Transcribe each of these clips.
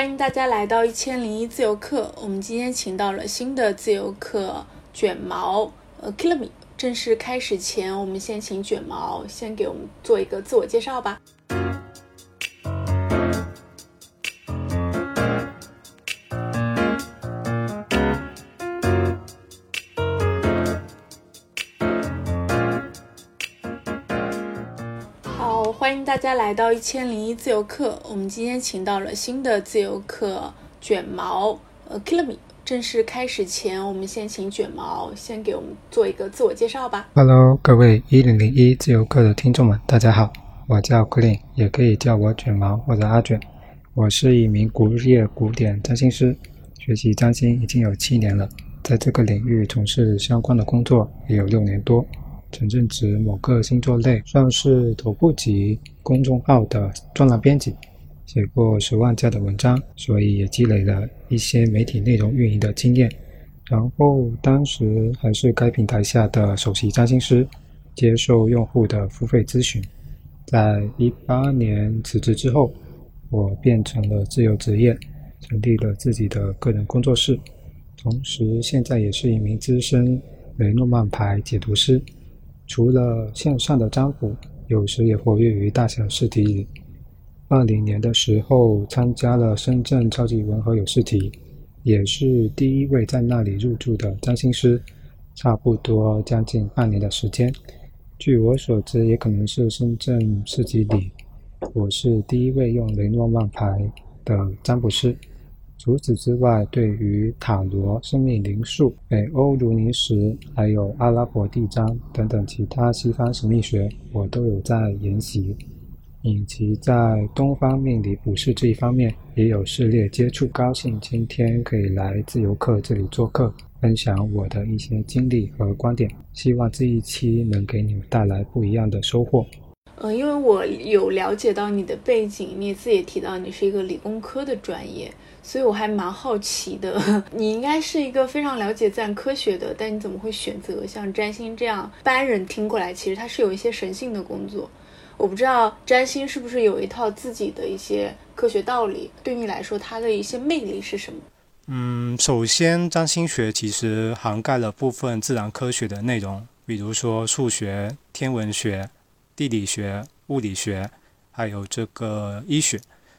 欢迎大家来到一千零一自由课。我们今天请到了新的自由课卷毛，呃 kilimi。正式开始前，我们先请卷毛先给我们做一个自我介绍吧。大家来到一千零一自由课。我们今天请到了新的自由课卷毛，呃，Killerme。正式开始前，我们先请卷毛先给我们做一个自我介绍吧。Hello，各位一零零一自由课的听众们，大家好，我叫 k l i n 也可以叫我卷毛或者阿卷。我是一名古日古典占星师，学习占星已经有七年了，在这个领域从事相关的工作也有六年多。曾任职某个星座类算是头部级公众号的专栏编辑，写过十万加的文章，所以也积累了一些媒体内容运营的经验。然后当时还是该平台下的首席占星师，接受用户的付费咨询。在一八年辞职之后，我变成了自由职业，成立了自己的个人工作室，同时现在也是一名资深雷诺曼牌解读师。除了线上的占卜，有时也活跃于大小试题里。二零年的时候，参加了深圳超级文和友试题，也是第一位在那里入住的占星师，差不多将近半年的时间。据我所知，也可能是深圳市集里，我是第一位用雷诺曼牌的占卜师。除此之外，对于塔罗、生命灵数、北欧如尼石，还有阿拉伯地章等等其他西方神秘学，我都有在研习，以及在东方命理卜筮这一方面也有涉猎接触。高兴今天可以来自由课这里做客，分享我的一些经历和观点，希望这一期能给你们带来不一样的收获。嗯，因为我有了解到你的背景，你自己也提到你是一个理工科的专业，所以我还蛮好奇的。你应该是一个非常了解自然科学的，但你怎么会选择像占星这样？一般人听过来，其实它是有一些神性的工作。我不知道占星是不是有一套自己的一些科学道理？对你来说，它的一些魅力是什么？嗯，首先，占星学其实涵盖了部分自然科学的内容，比如说数学、天文学。地理学、物理学，还有这个医学，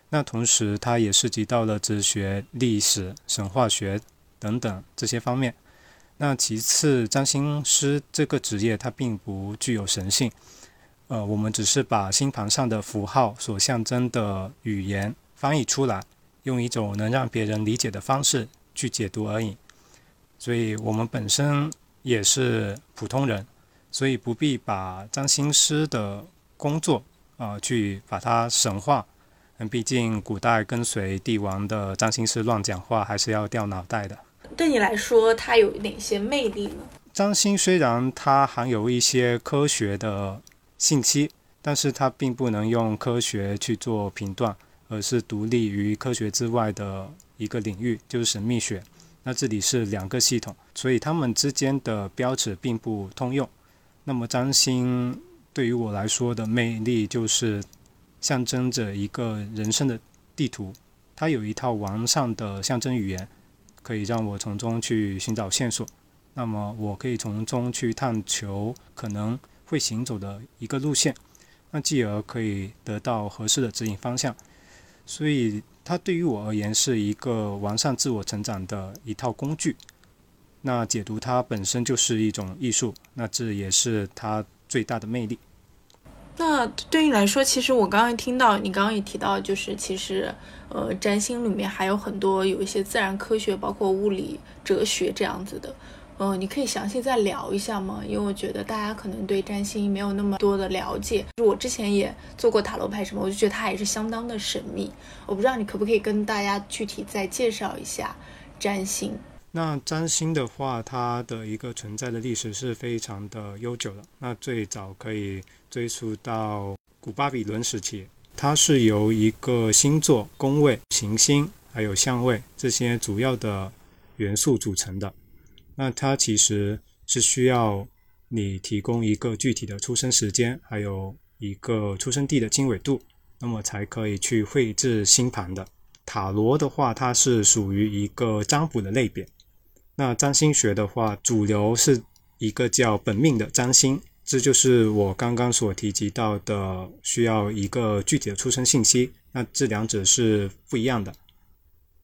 那同时它也涉及到了哲学、历史、神话学等等这些方面。那其次，占星师这个职业它并不具有神性，呃，我们只是把星盘上的符号所象征的语言翻译出来，用一种能让别人理解的方式去解读而已。所以我们本身也是普通人。所以不必把占星师的工作啊去把它神化，嗯，毕竟古代跟随帝王的占星师乱讲话还是要掉脑袋的。对你来说，它有哪些魅力呢？占星虽然它含有一些科学的信息，但是它并不能用科学去做评断，而是独立于科学之外的一个领域，就是神秘学。那这里是两个系统，所以它们之间的标尺并不通用。那么占星对于我来说的魅力，就是象征着一个人生的地图，它有一套完善的象征语言，可以让我从中去寻找线索。那么我可以从中去探求可能会行走的一个路线，那继而可以得到合适的指引方向。所以它对于我而言是一个完善自我成长的一套工具。那解读它本身就是一种艺术，那这也是它最大的魅力。那对你来说，其实我刚刚听到你刚刚也提到，就是其实呃，占星里面还有很多有一些自然科学，包括物理、哲学这样子的。嗯，你可以详细再聊一下吗？因为我觉得大家可能对占星没有那么多的了解。就我之前也做过塔罗牌什么，我就觉得它也是相当的神秘。我不知道你可不可以跟大家具体再介绍一下占星。那占星的话，它的一个存在的历史是非常的悠久的。那最早可以追溯到古巴比伦时期，它是由一个星座、宫位、行星还有相位这些主要的元素组成的。那它其实是需要你提供一个具体的出生时间，还有一个出生地的经纬度，那么才可以去绘制星盘的。塔罗的话，它是属于一个占卜的类别。那占星学的话，主流是一个叫本命的占星，这就是我刚刚所提及到的，需要一个具体的出生信息。那这两者是不一样的。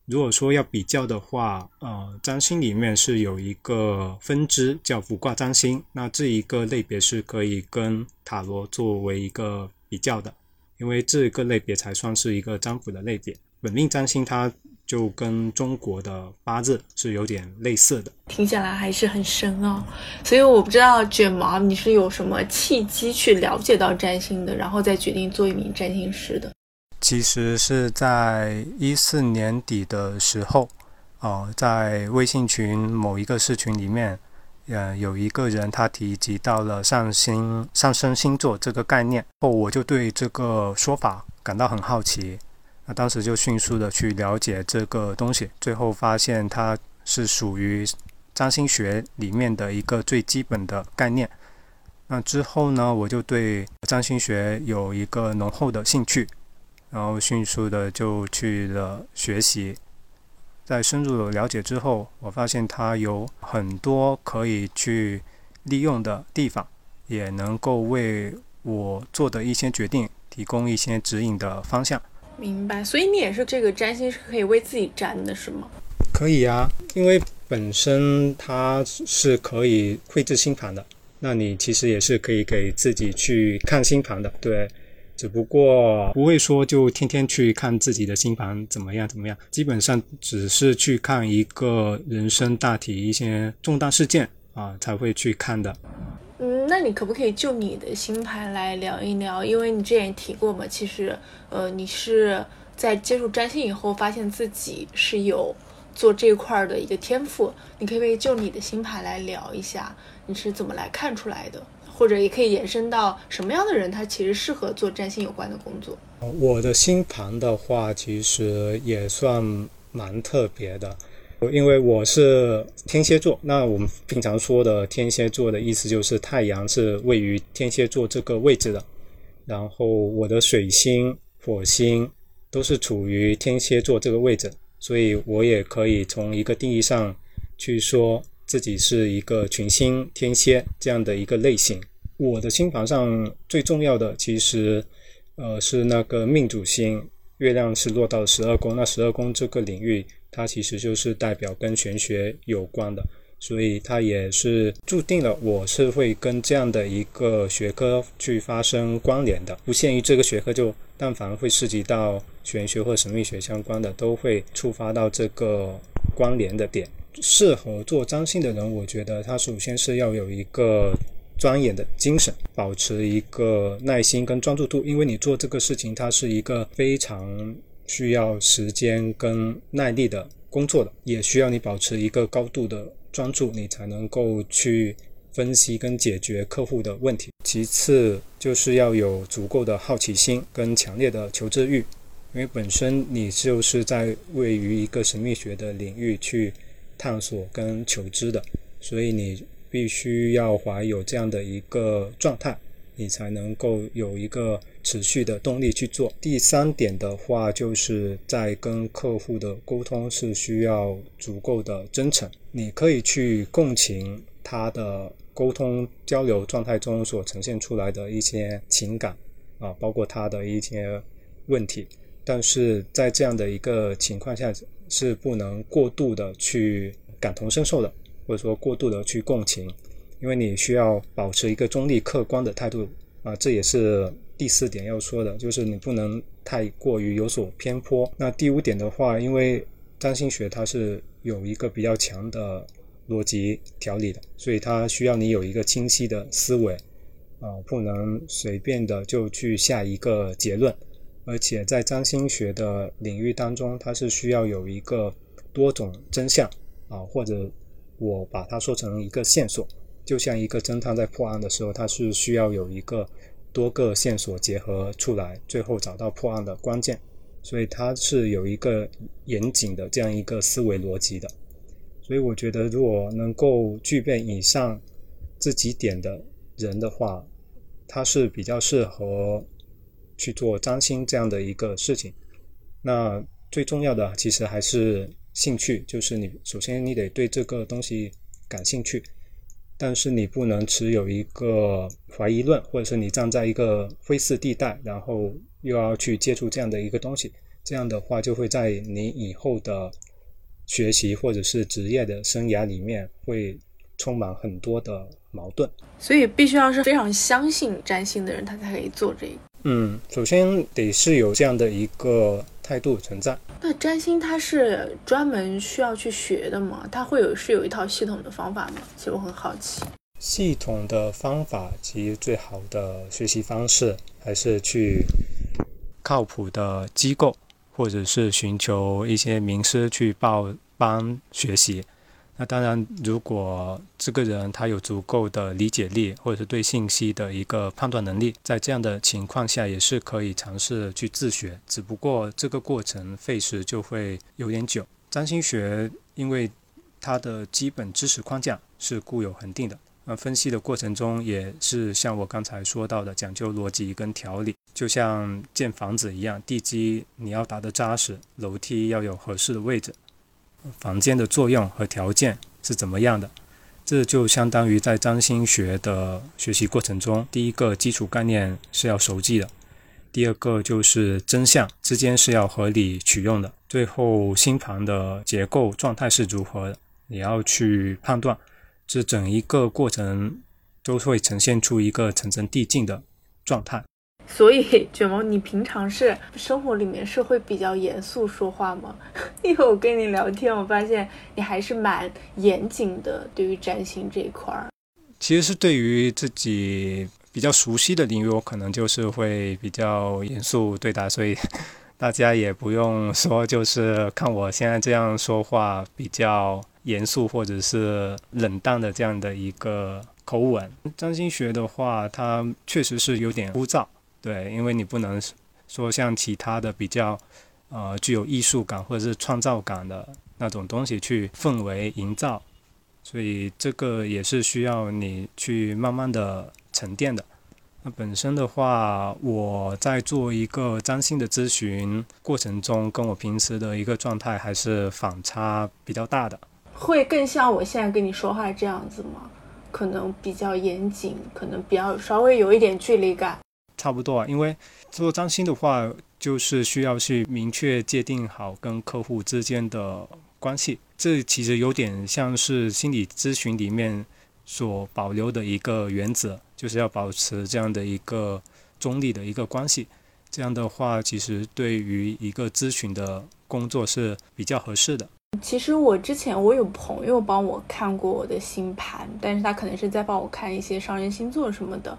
如果说要比较的话，呃，占星里面是有一个分支叫卜卦占星，那这一个类别是可以跟塔罗作为一个比较的，因为这个类别才算是一个占卜的类别。本命占星它就跟中国的八字是有点类似的，听下来还是很深奥。所以我不知道卷毛你是有什么契机去了解到占星的，然后再决定做一名占星师的。其实是在一四年底的时候，哦，在微信群某一个社群里面，呃，有一个人他提及到了上星上升星座这个概念，后我就对这个说法感到很好奇，那当时就迅速的去了解这个东西，最后发现它是属于占星学里面的一个最基本的概念。那之后呢，我就对占星学有一个浓厚的兴趣。然后迅速的就去了学习，在深入了解之后，我发现它有很多可以去利用的地方，也能够为我做的一些决定提供一些指引的方向。明白，所以你也是这个占星是可以为自己占的，是吗？可以啊，因为本身它是可以绘制星盘的，那你其实也是可以给自己去看星盘的，对。只不过不会说就天天去看自己的星盘怎么样怎么样，基本上只是去看一个人生大体一些重大事件啊才会去看的。嗯，那你可不可以就你的星盘来聊一聊？因为你之前提过嘛，其实呃你是在接触占星以后发现自己是有做这块的一个天赋，你可不可以就你的星盘来聊一下，你是怎么来看出来的？或者也可以延伸到什么样的人，他其实适合做占星有关的工作。我的星盘的话，其实也算蛮特别的，因为我是天蝎座。那我们平常说的天蝎座的意思就是太阳是位于天蝎座这个位置的，然后我的水星、火星都是处于天蝎座这个位置，所以我也可以从一个定义上去说。自己是一个群星天蝎这样的一个类型。我的星盘上最重要的其实，呃，是那个命主星，月亮是落到十二宫。那十二宫这个领域，它其实就是代表跟玄学有关的，所以它也是注定了我是会跟这样的一个学科去发生关联的。不限于这个学科，就但凡会涉及到玄学或神秘学相关的，都会触发到这个关联的点。适合做占星的人，我觉得他首先是要有一个钻研的精神，保持一个耐心跟专注度，因为你做这个事情，它是一个非常需要时间跟耐力的工作的，也需要你保持一个高度的专注，你才能够去分析跟解决客户的问题。其次就是要有足够的好奇心跟强烈的求知欲，因为本身你就是在位于一个神秘学的领域去。探索跟求知的，所以你必须要怀有这样的一个状态，你才能够有一个持续的动力去做。第三点的话，就是在跟客户的沟通是需要足够的真诚，你可以去共情他的沟通交流状态中所呈现出来的一些情感啊，包括他的一些问题，但是在这样的一个情况下。是不能过度的去感同身受的，或者说过度的去共情，因为你需要保持一个中立客观的态度啊，这也是第四点要说的，就是你不能太过于有所偏颇。那第五点的话，因为占星学它是有一个比较强的逻辑条理的，所以它需要你有一个清晰的思维啊，不能随便的就去下一个结论。而且在占星学的领域当中，它是需要有一个多种真相啊，或者我把它说成一个线索，就像一个侦探在破案的时候，他是需要有一个多个线索结合出来，最后找到破案的关键。所以它是有一个严谨的这样一个思维逻辑的。所以我觉得，如果能够具备以上这几点的人的话，他是比较适合。去做占星这样的一个事情，那最重要的其实还是兴趣，就是你首先你得对这个东西感兴趣，但是你不能持有一个怀疑论，或者是你站在一个灰色地带，然后又要去接触这样的一个东西，这样的话就会在你以后的学习或者是职业的生涯里面会充满很多的矛盾。所以必须要是非常相信占星的人，他才可以做这个。嗯，首先得是有这样的一个态度存在。那占星它是专门需要去学的吗？它会有是有一套系统的方法吗？其实我很好奇。系统的方法，其实最好的学习方式还是去靠谱的机构，或者是寻求一些名师去报班学习。那当然，如果这个人他有足够的理解力，或者是对信息的一个判断能力，在这样的情况下，也是可以尝试去自学。只不过这个过程费时就会有点久。占星学因为它的基本知识框架是固有恒定的，那分析的过程中也是像我刚才说到的，讲究逻辑跟条理，就像建房子一样，地基你要打得扎实，楼梯要有合适的位置。房间的作用和条件是怎么样的？这就相当于在占星学的学习过程中，第一个基础概念是要熟记的，第二个就是真相之间是要合理取用的，最后星盘的结构状态是如何，你要去判断。这整一个过程都会呈现出一个层层递进的状态。所以卷毛，你平常是生活里面是会比较严肃说话吗？因为我跟你聊天，我发现你还是蛮严谨的，对于占星这一块儿。其实是对于自己比较熟悉的领域，我可能就是会比较严肃对待，所以大家也不用说，就是看我现在这样说话比较严肃或者是冷淡的这样的一个口吻。占星学的话，它确实是有点枯燥。对，因为你不能说像其他的比较，呃，具有艺术感或者是创造感的那种东西去氛围营造，所以这个也是需要你去慢慢的沉淀的。那本身的话，我在做一个占星的咨询过程中，跟我平时的一个状态还是反差比较大的。会更像我现在跟你说话这样子吗？可能比较严谨，可能比较稍微有一点距离感。差不多啊，因为做占星的话，就是需要去明确界定好跟客户之间的关系。这其实有点像是心理咨询里面所保留的一个原则，就是要保持这样的一个中立的一个关系。这样的话，其实对于一个咨询的工作是比较合适的。其实我之前我有朋友帮我看过我的星盘，但是他可能是在帮我看一些上升星座什么的。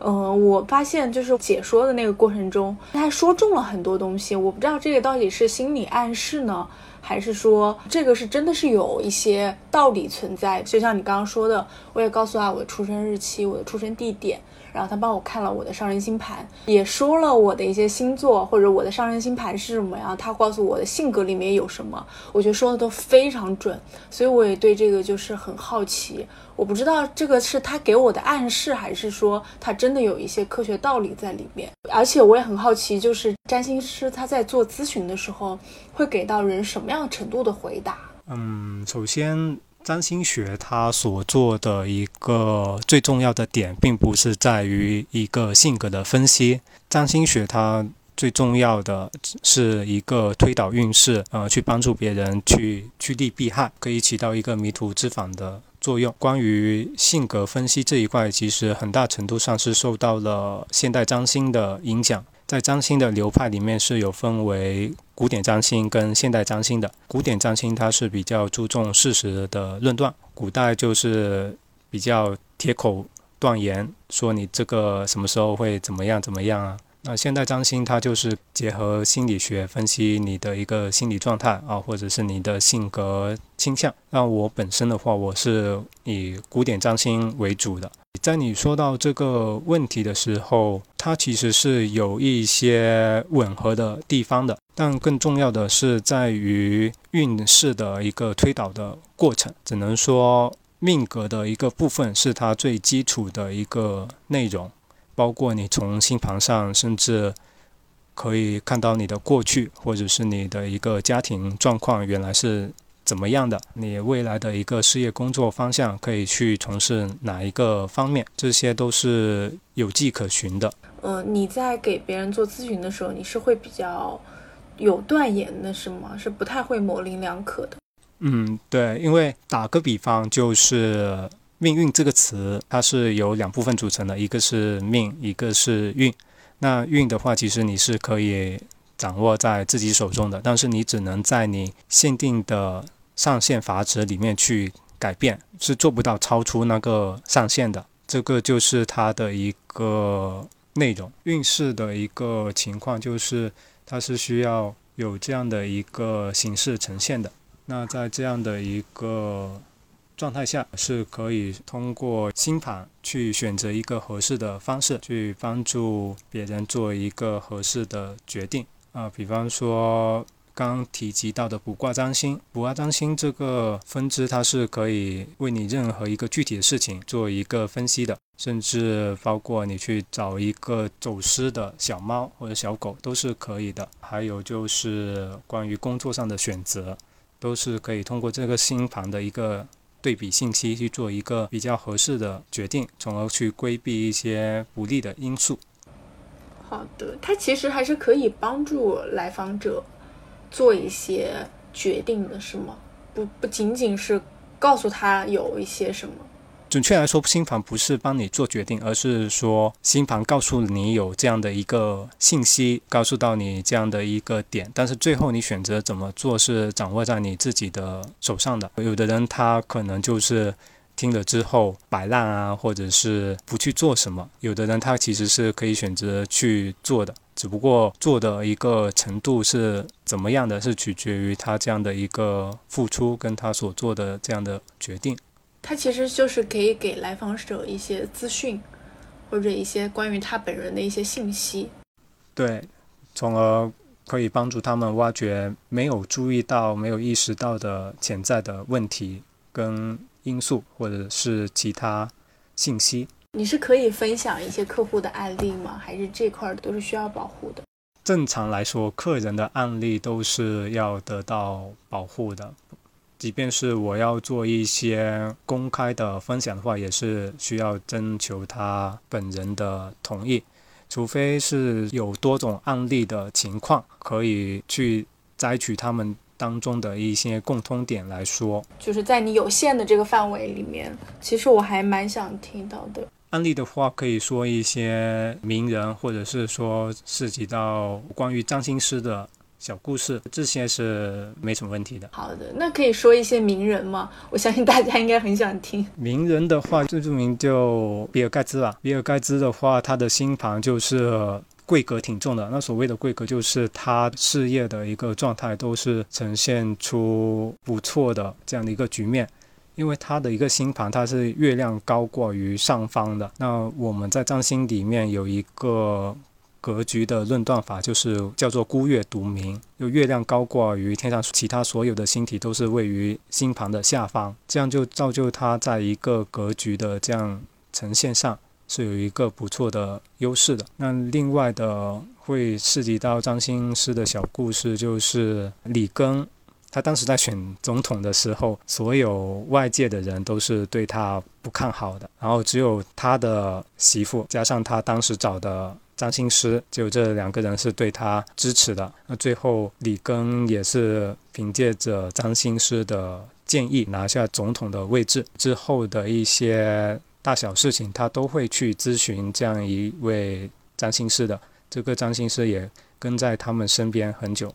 嗯，我发现就是解说的那个过程中，他说中了很多东西。我不知道这个到底是心理暗示呢，还是说这个是真的是有一些道理存在。就像你刚刚说的，我也告诉他我的出生日期、我的出生地点。然后他帮我看了我的上升星盘，也说了我的一些星座或者我的上升星盘是什么呀？他告诉我的性格里面有什么，我觉得说的都非常准，所以我也对这个就是很好奇。我不知道这个是他给我的暗示，还是说他真的有一些科学道理在里面。而且我也很好奇，就是占星师他在做咨询的时候会给到人什么样程度的回答？嗯，首先。占星学它所做的一个最重要的点，并不是在于一个性格的分析。占星学它最重要的是一个推导运势，呃，去帮助别人去趋利避害，可以起到一个迷途知返的作用。关于性格分析这一块，其实很大程度上是受到了现代占星的影响。在占星的流派里面是有分为古典占星跟现代占星的。古典占星它是比较注重事实的论断，古代就是比较铁口断言，说你这个什么时候会怎么样怎么样啊。那现代占星它就是结合心理学分析你的一个心理状态啊，或者是你的性格倾向。那我本身的话，我是以古典占星为主的。在你说到这个问题的时候，它其实是有一些吻合的地方的，但更重要的是在于运势的一个推导的过程。只能说命格的一个部分是它最基础的一个内容，包括你从星盘上，甚至可以看到你的过去，或者是你的一个家庭状况原来是怎么样的，你未来的一个事业工作方向可以去从事哪一个方面，这些都是有迹可循的。呃，你在给别人做咨询的时候，你是会比较有断言的，是吗？是不太会模棱两可的。嗯，对，因为打个比方，就是命运这个词，它是由两部分组成的，一个是命，一个是运。那运的话，其实你是可以掌握在自己手中的，但是你只能在你限定的上限阀值里面去改变，是做不到超出那个上限的。这个就是它的一个内容。运势的一个情况就是，它是需要有这样的一个形式呈现的。那在这样的一个状态下，是可以通过星盘去选择一个合适的方式，去帮助别人做一个合适的决定啊。比方说刚提及到的卜卦占星，卜卦占星这个分支，它是可以为你任何一个具体的事情做一个分析的，甚至包括你去找一个走失的小猫或者小狗都是可以的。还有就是关于工作上的选择。都是可以通过这个星盘的一个对比信息去做一个比较合适的决定，从而去规避一些不利的因素。好的，它其实还是可以帮助来访者做一些决定的，是吗？不不仅仅是告诉他有一些什么。准确来说，新房不是帮你做决定，而是说新房告诉你有这样的一个信息，告诉到你这样的一个点，但是最后你选择怎么做是掌握在你自己的手上的。有的人他可能就是听了之后摆烂啊，或者是不去做什么；有的人他其实是可以选择去做的，只不过做的一个程度是怎么样的，是取决于他这样的一个付出跟他所做的这样的决定。他其实就是可以给来访者一些资讯，或者一些关于他本人的一些信息，对，从而可以帮助他们挖掘没有注意到、没有意识到的潜在的问题跟因素，或者是其他信息。你是可以分享一些客户的案例吗？还是这块都是需要保护的？正常来说，客人的案例都是要得到保护的。即便是我要做一些公开的分享的话，也是需要征求他本人的同意，除非是有多种案例的情况，可以去摘取他们当中的一些共通点来说。就是在你有限的这个范围里面，其实我还蛮想听到的案例的话，可以说一些名人，或者是说涉及到关于占星师的。小故事这些是没什么问题的。好的，那可以说一些名人吗？我相信大家应该很想听。名人的话，最著名就比尔盖茨吧。比尔盖茨的话，他的星盘就是贵格挺重的。那所谓的贵格，就是他事业的一个状态都是呈现出不错的这样的一个局面。因为他的一个星盘，它是月亮高过于上方的。那我们在占星里面有一个。格局的论断法就是叫做孤月独明，就月亮高挂于天上，其他所有的星体都是位于星盘的下方，这样就造就它在一个格局的这样呈现上是有一个不错的优势的。那另外的会涉及到占星师的小故事，就是里根，他当时在选总统的时候，所有外界的人都是对他不看好的，然后只有他的媳妇加上他当时找的。占星师就这两个人是对他支持的。那最后里根也是凭借着张星师的建议拿下总统的位置。之后的一些大小事情，他都会去咨询这样一位张星师的。这个张星师也跟在他们身边很久。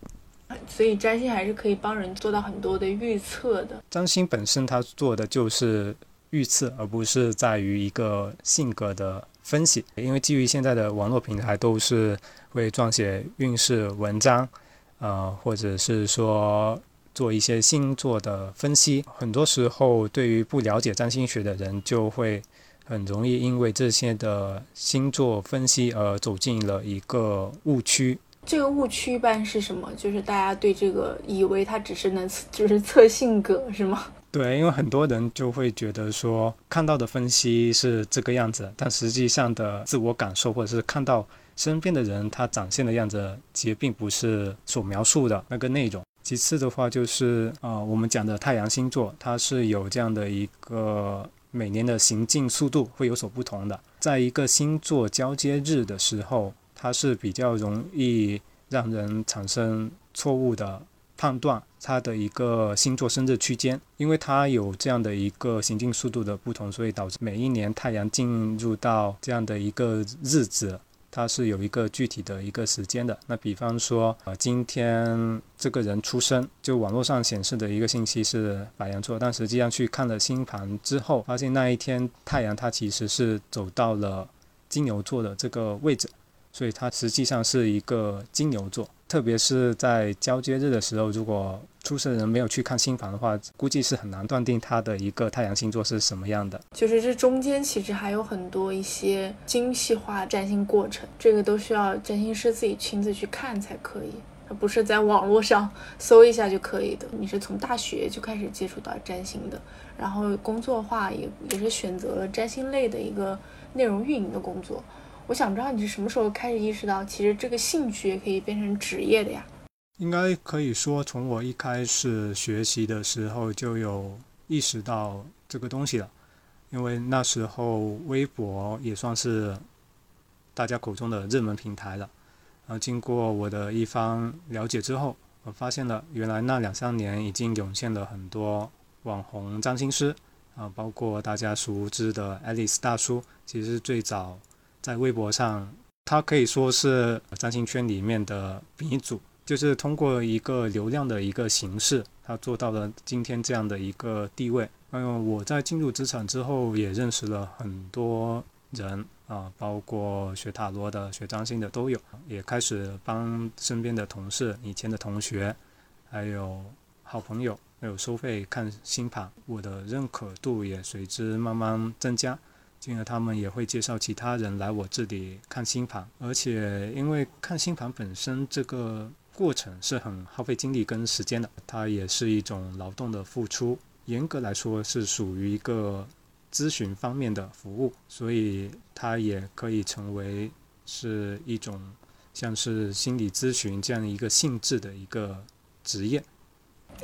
所以占星还是可以帮人做到很多的预测的。占星本身他做的就是预测，而不是在于一个性格的。分析，因为基于现在的网络平台都是会撰写运势文章，呃，或者是说做一些星座的分析。很多时候，对于不了解占星学的人，就会很容易因为这些的星座分析而走进了一个误区。这个误区一般是什么？就是大家对这个以为它只是能就是测性格，是吗？对，因为很多人就会觉得说看到的分析是这个样子，但实际上的自我感受或者是看到身边的人他展现的样子，其实并不是所描述的那个内容。其次的话就是啊，我们讲的太阳星座，它是有这样的一个每年的行进速度会有所不同的。在一个星座交接日的时候，它是比较容易让人产生错误的判断它的一个星座生日区间，因为它有这样的一个行进速度的不同，所以导致每一年太阳进入到这样的一个日子。它是有一个具体的一个时间的。那比方说，呃，今天这个人出生，就网络上显示的一个信息是白羊座，但实际上去看了星盘之后，发现那一天太阳它其实是走到了金牛座的这个位置，所以它实际上是一个金牛座。特别是在交接日的时候，如果出生人没有去看新房的话，估计是很难断定他的一个太阳星座是什么样的。就是这中间其实还有很多一些精细化占星过程，这个都需要占星师自己亲自去看才可以，而不是在网络上搜一下就可以的。你是从大学就开始接触到占星的，然后工作的话也也是选择了占星类的一个内容运营的工作。我想知道你是什么时候开始意识到，其实这个兴趣也可以变成职业的呀？应该可以说，从我一开始学习的时候就有意识到这个东西了，因为那时候微博也算是大家口中的热门平台了。然后经过我的一番了解之后，我发现了原来那两三年已经涌现了很多网红占星师啊，包括大家熟知的爱丽丝大叔，其实最早。在微博上，他可以说是占星圈里面的鼻祖，就是通过一个流量的一个形式，他做到了今天这样的一个地位。嗯，我在进入职场之后，也认识了很多人啊，包括学塔罗的、学占星的都有，也开始帮身边的同事、以前的同学，还有好朋友，还有收费看星盘，我的认可度也随之慢慢增加。进而他们也会介绍其他人来我这里看星盘，而且因为看星盘本身这个过程是很耗费精力跟时间的，它也是一种劳动的付出。严格来说是属于一个咨询方面的服务，所以它也可以成为是一种像是心理咨询这样一个性质的一个职业。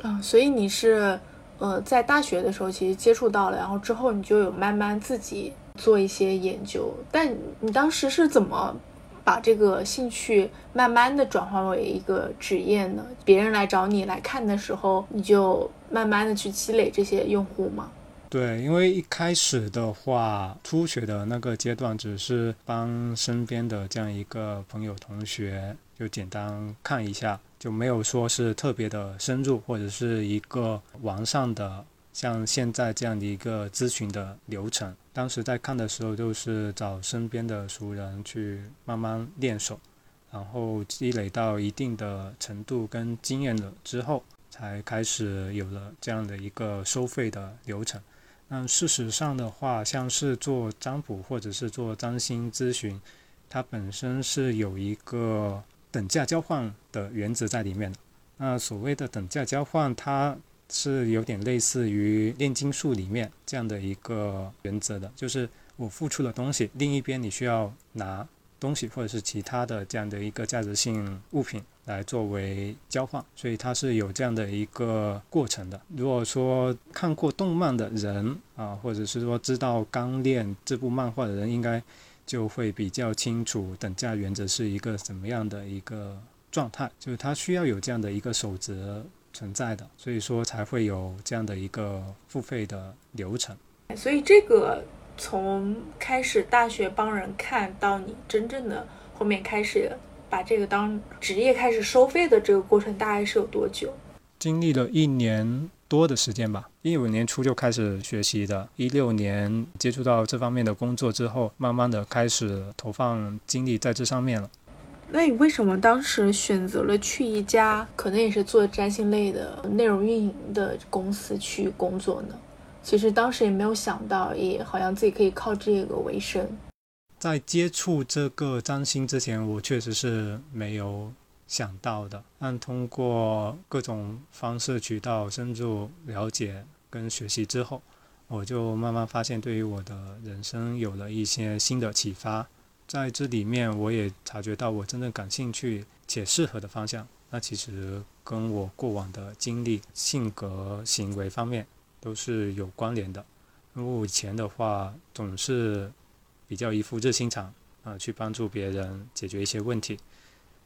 啊，所以你是呃在大学的时候其实接触到了，然后之后你就有慢慢自己。做一些研究，但你当时是怎么把这个兴趣慢慢的转化为一个职业呢？别人来找你来看的时候，你就慢慢的去积累这些用户吗？对，因为一开始的话，初学的那个阶段，只是帮身边的这样一个朋友同学就简单看一下，就没有说是特别的深入，或者是一个完善的。像现在这样的一个咨询的流程，当时在看的时候，就是找身边的熟人去慢慢练手，然后积累到一定的程度跟经验了之后，才开始有了这样的一个收费的流程。那事实上的话，像是做占卜或者是做占星咨询，它本身是有一个等价交换的原则在里面的。那所谓的等价交换，它是有点类似于炼金术里面这样的一个原则的，就是我付出了东西，另一边你需要拿东西或者是其他的这样的一个价值性物品来作为交换，所以它是有这样的一个过程的。如果说看过动漫的人啊，或者是说知道《钢炼》这部漫画的人，应该就会比较清楚等价原则是一个怎么样的一个状态，就是它需要有这样的一个守则。存在的，所以说才会有这样的一个付费的流程。所以这个从开始大学帮人看到你真正的后面开始把这个当职业开始收费的这个过程，大概是有多久？经历了一年多的时间吧。一五年初就开始学习的，一六年接触到这方面的工作之后，慢慢的开始投放精力在这上面了。那你为什么当时选择了去一家可能也是做占星类的内容运营的公司去工作呢？其实当时也没有想到，也好像自己可以靠这个为生。在接触这个占星之前，我确实是没有想到的。但通过各种方式渠道深入了解跟学习之后，我就慢慢发现，对于我的人生有了一些新的启发。在这里面我也察觉到我真正感兴趣且适合的方向，那其实跟我过往的经历、性格、行为方面都是有关联的。因为我以前的话总是比较一副热心肠啊，去帮助别人解决一些问题，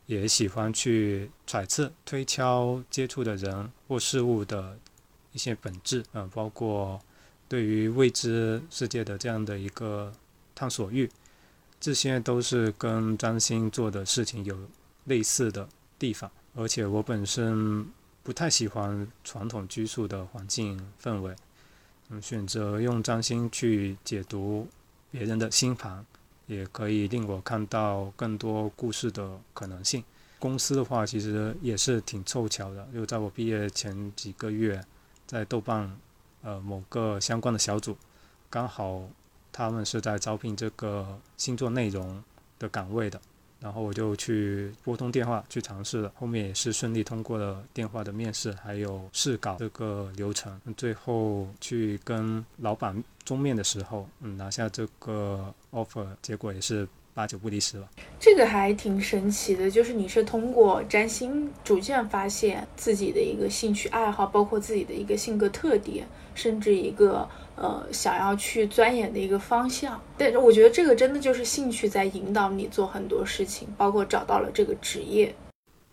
也喜欢去揣测、推敲接触的人或事物的一些本质啊，包括对于未知世界的这样的一个探索欲。这些都是跟占星做的事情有类似的地方，而且我本身不太喜欢传统拘束的环境氛围，嗯，选择用占星去解读别人的星盘，也可以令我看到更多故事的可能性。公司的话，其实也是挺凑巧的，就在我毕业前几个月，在豆瓣，呃，某个相关的小组，刚好。他们是在招聘这个星座内容的岗位的，然后我就去拨通电话去尝试了，后面也是顺利通过了电话的面试，还有试稿这个流程，最后去跟老板终面的时候，嗯，拿下这个 offer，结果也是。八九不离十吧，这个还挺神奇的。就是你是通过占星逐渐发现自己的一个兴趣爱好，包括自己的一个性格特点，甚至一个呃想要去钻研的一个方向。但是我觉得这个真的就是兴趣在引导你做很多事情，包括找到了这个职业。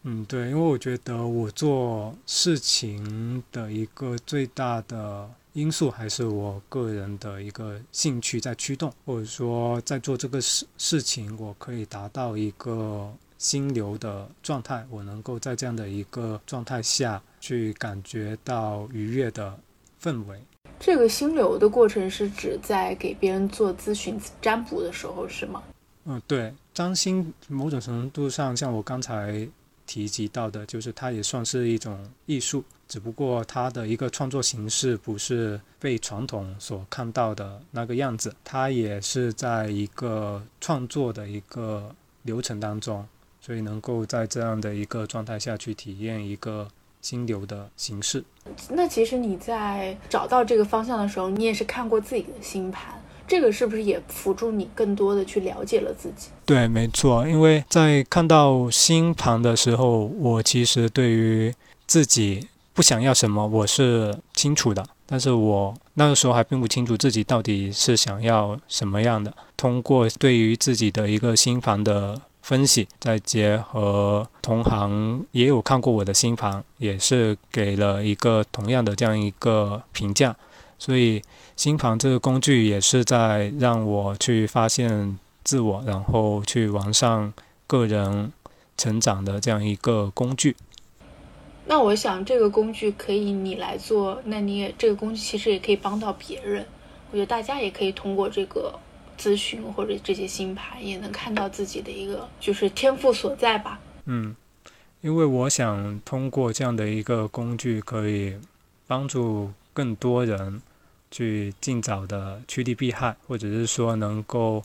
嗯，对，因为我觉得我做事情的一个最大的。因素还是我个人的一个兴趣在驱动，或者说在做这个事事情，我可以达到一个心流的状态，我能够在这样的一个状态下去感觉到愉悦的氛围。这个心流的过程是指在给别人做咨询占卜的时候，是吗？嗯，对，占星某种程度上，像我刚才提及到的，就是它也算是一种艺术。只不过它的一个创作形式不是被传统所看到的那个样子，它也是在一个创作的一个流程当中，所以能够在这样的一个状态下去体验一个心流的形式。那其实你在找到这个方向的时候，你也是看过自己的星盘，这个是不是也辅助你更多的去了解了自己？对，没错，因为在看到星盘的时候，我其实对于自己。不想要什么，我是清楚的，但是我那个时候还并不清楚自己到底是想要什么样的。通过对于自己的一个星盘的分析，再结合同行也有看过我的星盘，也是给了一个同样的这样一个评价。所以星盘这个工具也是在让我去发现自我，然后去完善个人成长的这样一个工具。那我想这个工具可以你来做，那你也这个工具其实也可以帮到别人。我觉得大家也可以通过这个咨询或者这些星盘，也能看到自己的一个就是天赋所在吧。嗯，因为我想通过这样的一个工具，可以帮助更多人去尽早的趋利避害，或者是说能够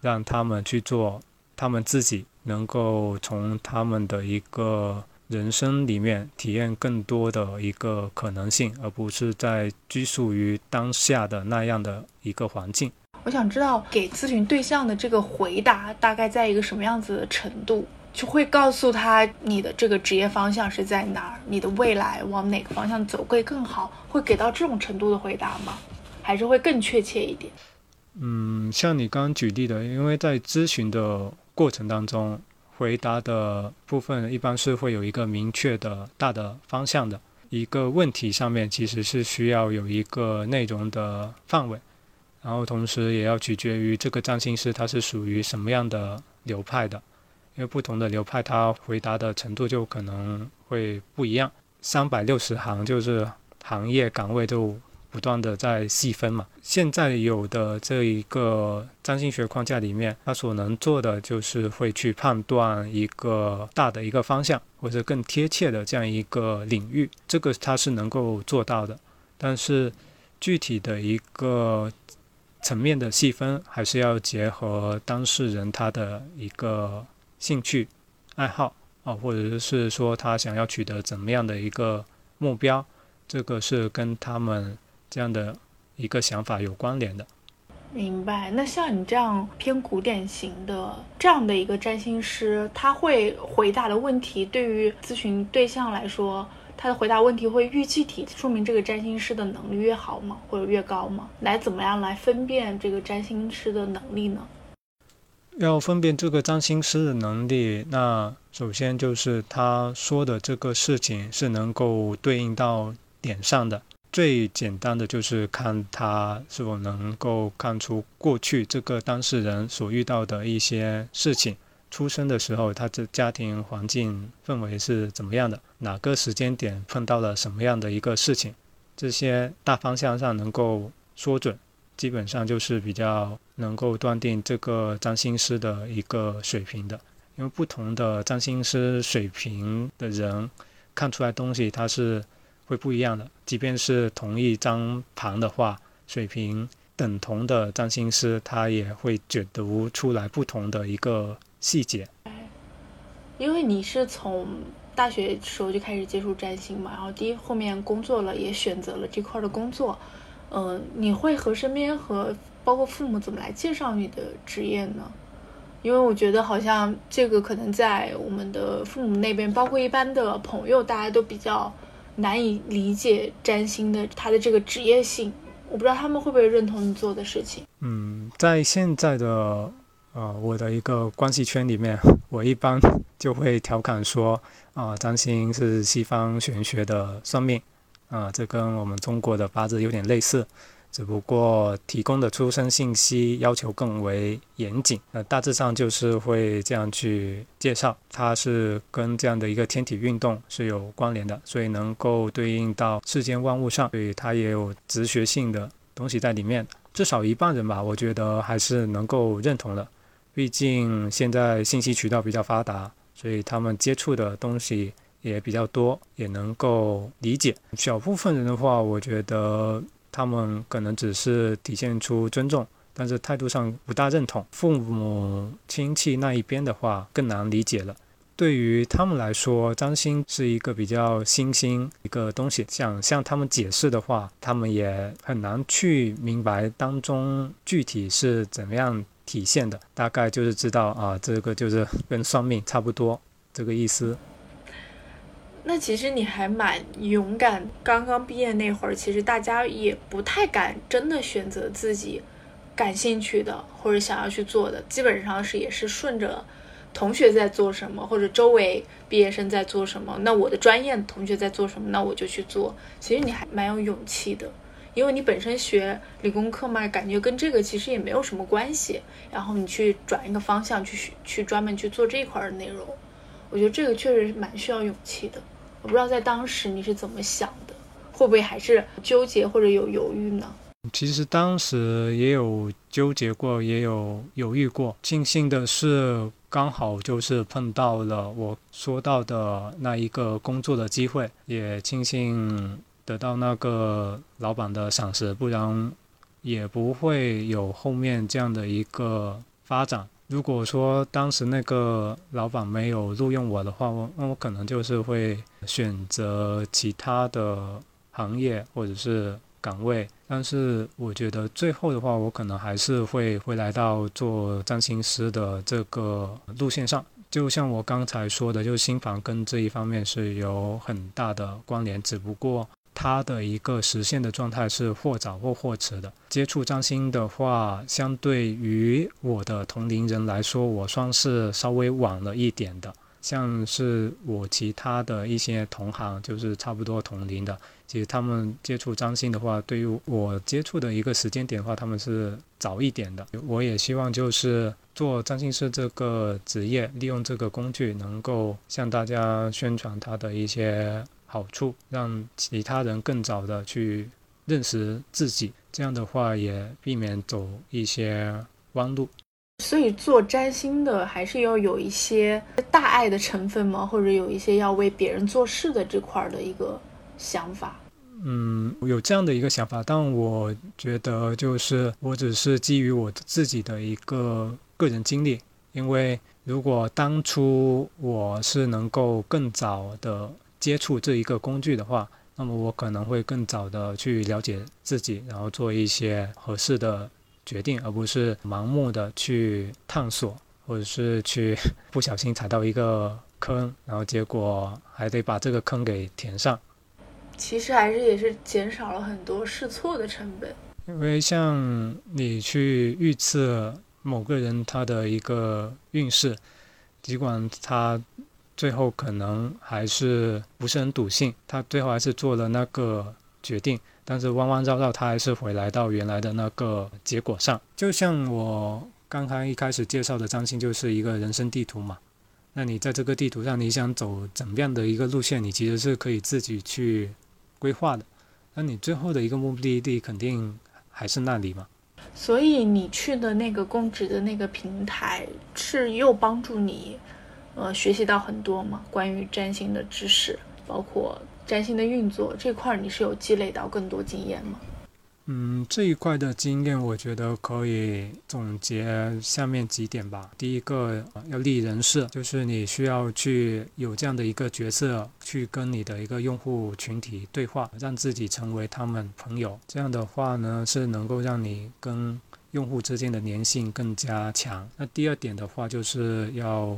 让他们去做他们自己，能够从他们的一个。人生里面体验更多的一个可能性，而不是在拘束于当下的那样的一个环境。我想知道给咨询对象的这个回答大概在一个什么样子的程度，就会告诉他你的这个职业方向是在哪儿，你的未来往哪个方向走会更好，会给到这种程度的回答吗？还是会更确切一点？嗯，像你刚刚举例的，因为在咨询的过程当中。回答的部分一般是会有一个明确的大的方向的一个问题上面，其实是需要有一个内容的范围，然后同时也要取决于这个占星师他是属于什么样的流派的，因为不同的流派他回答的程度就可能会不一样。三百六十行就是行业岗位就。不断的在细分嘛，现在有的这一个占星学框架里面，它所能做的就是会去判断一个大的一个方向，或者更贴切的这样一个领域，这个它是能够做到的。但是具体的一个层面的细分，还是要结合当事人他的一个兴趣爱好啊，或者是说他想要取得怎么样的一个目标，这个是跟他们。这样的一个想法有关联的，明白。那像你这样偏古典型的这样的一个占星师，他会回答的问题，对于咨询对象来说，他的回答问题会越具体，说明这个占星师的能力越好吗？或者越高吗？来怎么样来分辨这个占星师的能力呢？要分辨这个占星师的能力，那首先就是他说的这个事情是能够对应到点上的。最简单的就是看他是否能够看出过去这个当事人所遇到的一些事情，出生的时候他的家庭环境氛围是怎么样的，哪个时间点碰到了什么样的一个事情，这些大方向上能够说准，基本上就是比较能够断定这个占星师的一个水平的。因为不同的占星师水平的人看出来东西，他是。会不一样的，即便是同一张盘的话，水平等同的占星师，他也会解读出来不同的一个细节。因为你是从大学时候就开始接触占星嘛，然后第一后面工作了，也选择了这块的工作。嗯，你会和身边和包括父母怎么来介绍你的职业呢？因为我觉得好像这个可能在我们的父母那边，包括一般的朋友，大家都比较。难以理解占星的他的这个职业性，我不知道他们会不会认同你做的事情。嗯，在现在的呃我的一个关系圈里面，我一般就会调侃说啊，占星是西方玄学的算命啊，这跟我们中国的八字有点类似。只不过提供的出生信息要求更为严谨，那大致上就是会这样去介绍，它是跟这样的一个天体运动是有关联的，所以能够对应到世间万物上，所以它也有哲学性的东西在里面。至少一半人吧，我觉得还是能够认同的。毕竟现在信息渠道比较发达，所以他们接触的东西也比较多，也能够理解。小部分人的话，我觉得。他们可能只是体现出尊重，但是态度上不大认同。父母亲戚那一边的话更难理解了。对于他们来说，占星是一个比较新兴一个东西，想向他们解释的话，他们也很难去明白当中具体是怎么样体现的。大概就是知道啊，这个就是跟算命差不多这个意思。那其实你还蛮勇敢。刚刚毕业那会儿，其实大家也不太敢真的选择自己感兴趣的或者想要去做的，基本上是也是顺着同学在做什么，或者周围毕业生在做什么。那我的专业同学在做什么，那我就去做。其实你还蛮有勇气的，因为你本身学理工科嘛，感觉跟这个其实也没有什么关系。然后你去转一个方向去去专门去做这一块的内容，我觉得这个确实是蛮需要勇气的。我不知道在当时你是怎么想的，会不会还是纠结或者有犹豫呢？其实当时也有纠结过，也有犹豫过。庆幸的是，刚好就是碰到了我说到的那一个工作的机会，也庆幸得到那个老板的赏识，不然也不会有后面这样的一个发展。如果说当时那个老板没有录用我的话，我那我可能就是会选择其他的行业或者是岗位。但是我觉得最后的话，我可能还是会回来到做占星师的这个路线上。就像我刚才说的，就是新房跟这一方面是有很大的关联，只不过。它的一个实现的状态是或早或或迟的。接触占星的话，相对于我的同龄人来说，我算是稍微晚了一点的。像是我其他的一些同行，就是差不多同龄的，其实他们接触占星的话，对于我接触的一个时间点的话，他们是早一点的。我也希望就是做占星师这个职业，利用这个工具，能够向大家宣传它的一些。好处让其他人更早的去认识自己，这样的话也避免走一些弯路。所以做占星的还是要有一些大爱的成分吗？或者有一些要为别人做事的这块的一个想法？嗯，有这样的一个想法，但我觉得就是我只是基于我自己的一个个人经历，因为如果当初我是能够更早的。接触这一个工具的话，那么我可能会更早的去了解自己，然后做一些合适的决定，而不是盲目的去探索，或者是去不小心踩到一个坑，然后结果还得把这个坑给填上。其实还是也是减少了很多试错的成本。因为像你去预测某个人他的一个运势，尽管他最后可能还是不是很笃信，他最后还是做了那个决定，但是弯弯绕绕他还是回来到原来的那个结果上。就像我刚刚一开始介绍的张星就是一个人生地图嘛，那你在这个地图上你想走怎么样的一个路线，你其实是可以自己去。规划的，那你最后的一个目的地肯定还是那里嘛？所以你去的那个公职的那个平台是又帮助你，呃，学习到很多嘛？关于占星的知识，包括占星的运作这块，你是有积累到更多经验吗？嗯，这一块的经验，我觉得可以总结下面几点吧。第一个要立人设，就是你需要去有这样的一个角色，去跟你的一个用户群体对话，让自己成为他们朋友。这样的话呢，是能够让你跟用户之间的粘性更加强。那第二点的话，就是要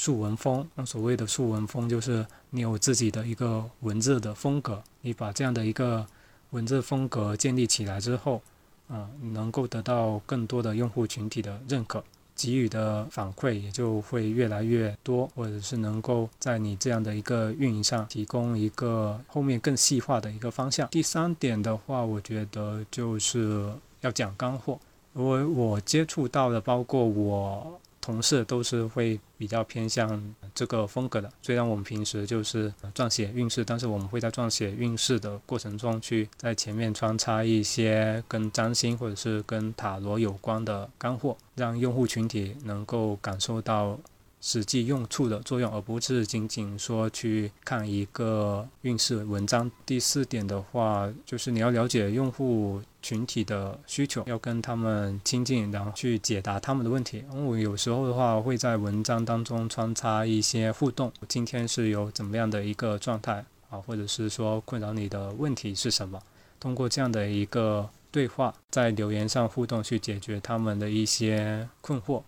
树文风。那所谓的树文风，就是你有自己的一个文字的风格，你把这样的一个。文字风格建立起来之后，啊，能够得到更多的用户群体的认可，给予的反馈也就会越来越多，或者是能够在你这样的一个运营上提供一个后面更细化的一个方向。第三点的话，我觉得就是要讲干货，因为我接触到的，包括我。同事都是会比较偏向这个风格的。虽然我们平时就是撰写运势，但是我们会在撰写运势的过程中，去在前面穿插一些跟占星或者是跟塔罗有关的干货，让用户群体能够感受到。实际用处的作用，而不是仅仅说去看一个运势文章。第四点的话，就是你要了解用户群体的需求，要跟他们亲近，然后去解答他们的问题。我有时候的话，会在文章当中穿插一些互动。今天是有怎么样的一个状态啊，或者是说困扰你的问题是什么？通过这样的一个对话，在留言上互动，去解决他们的一些困惑。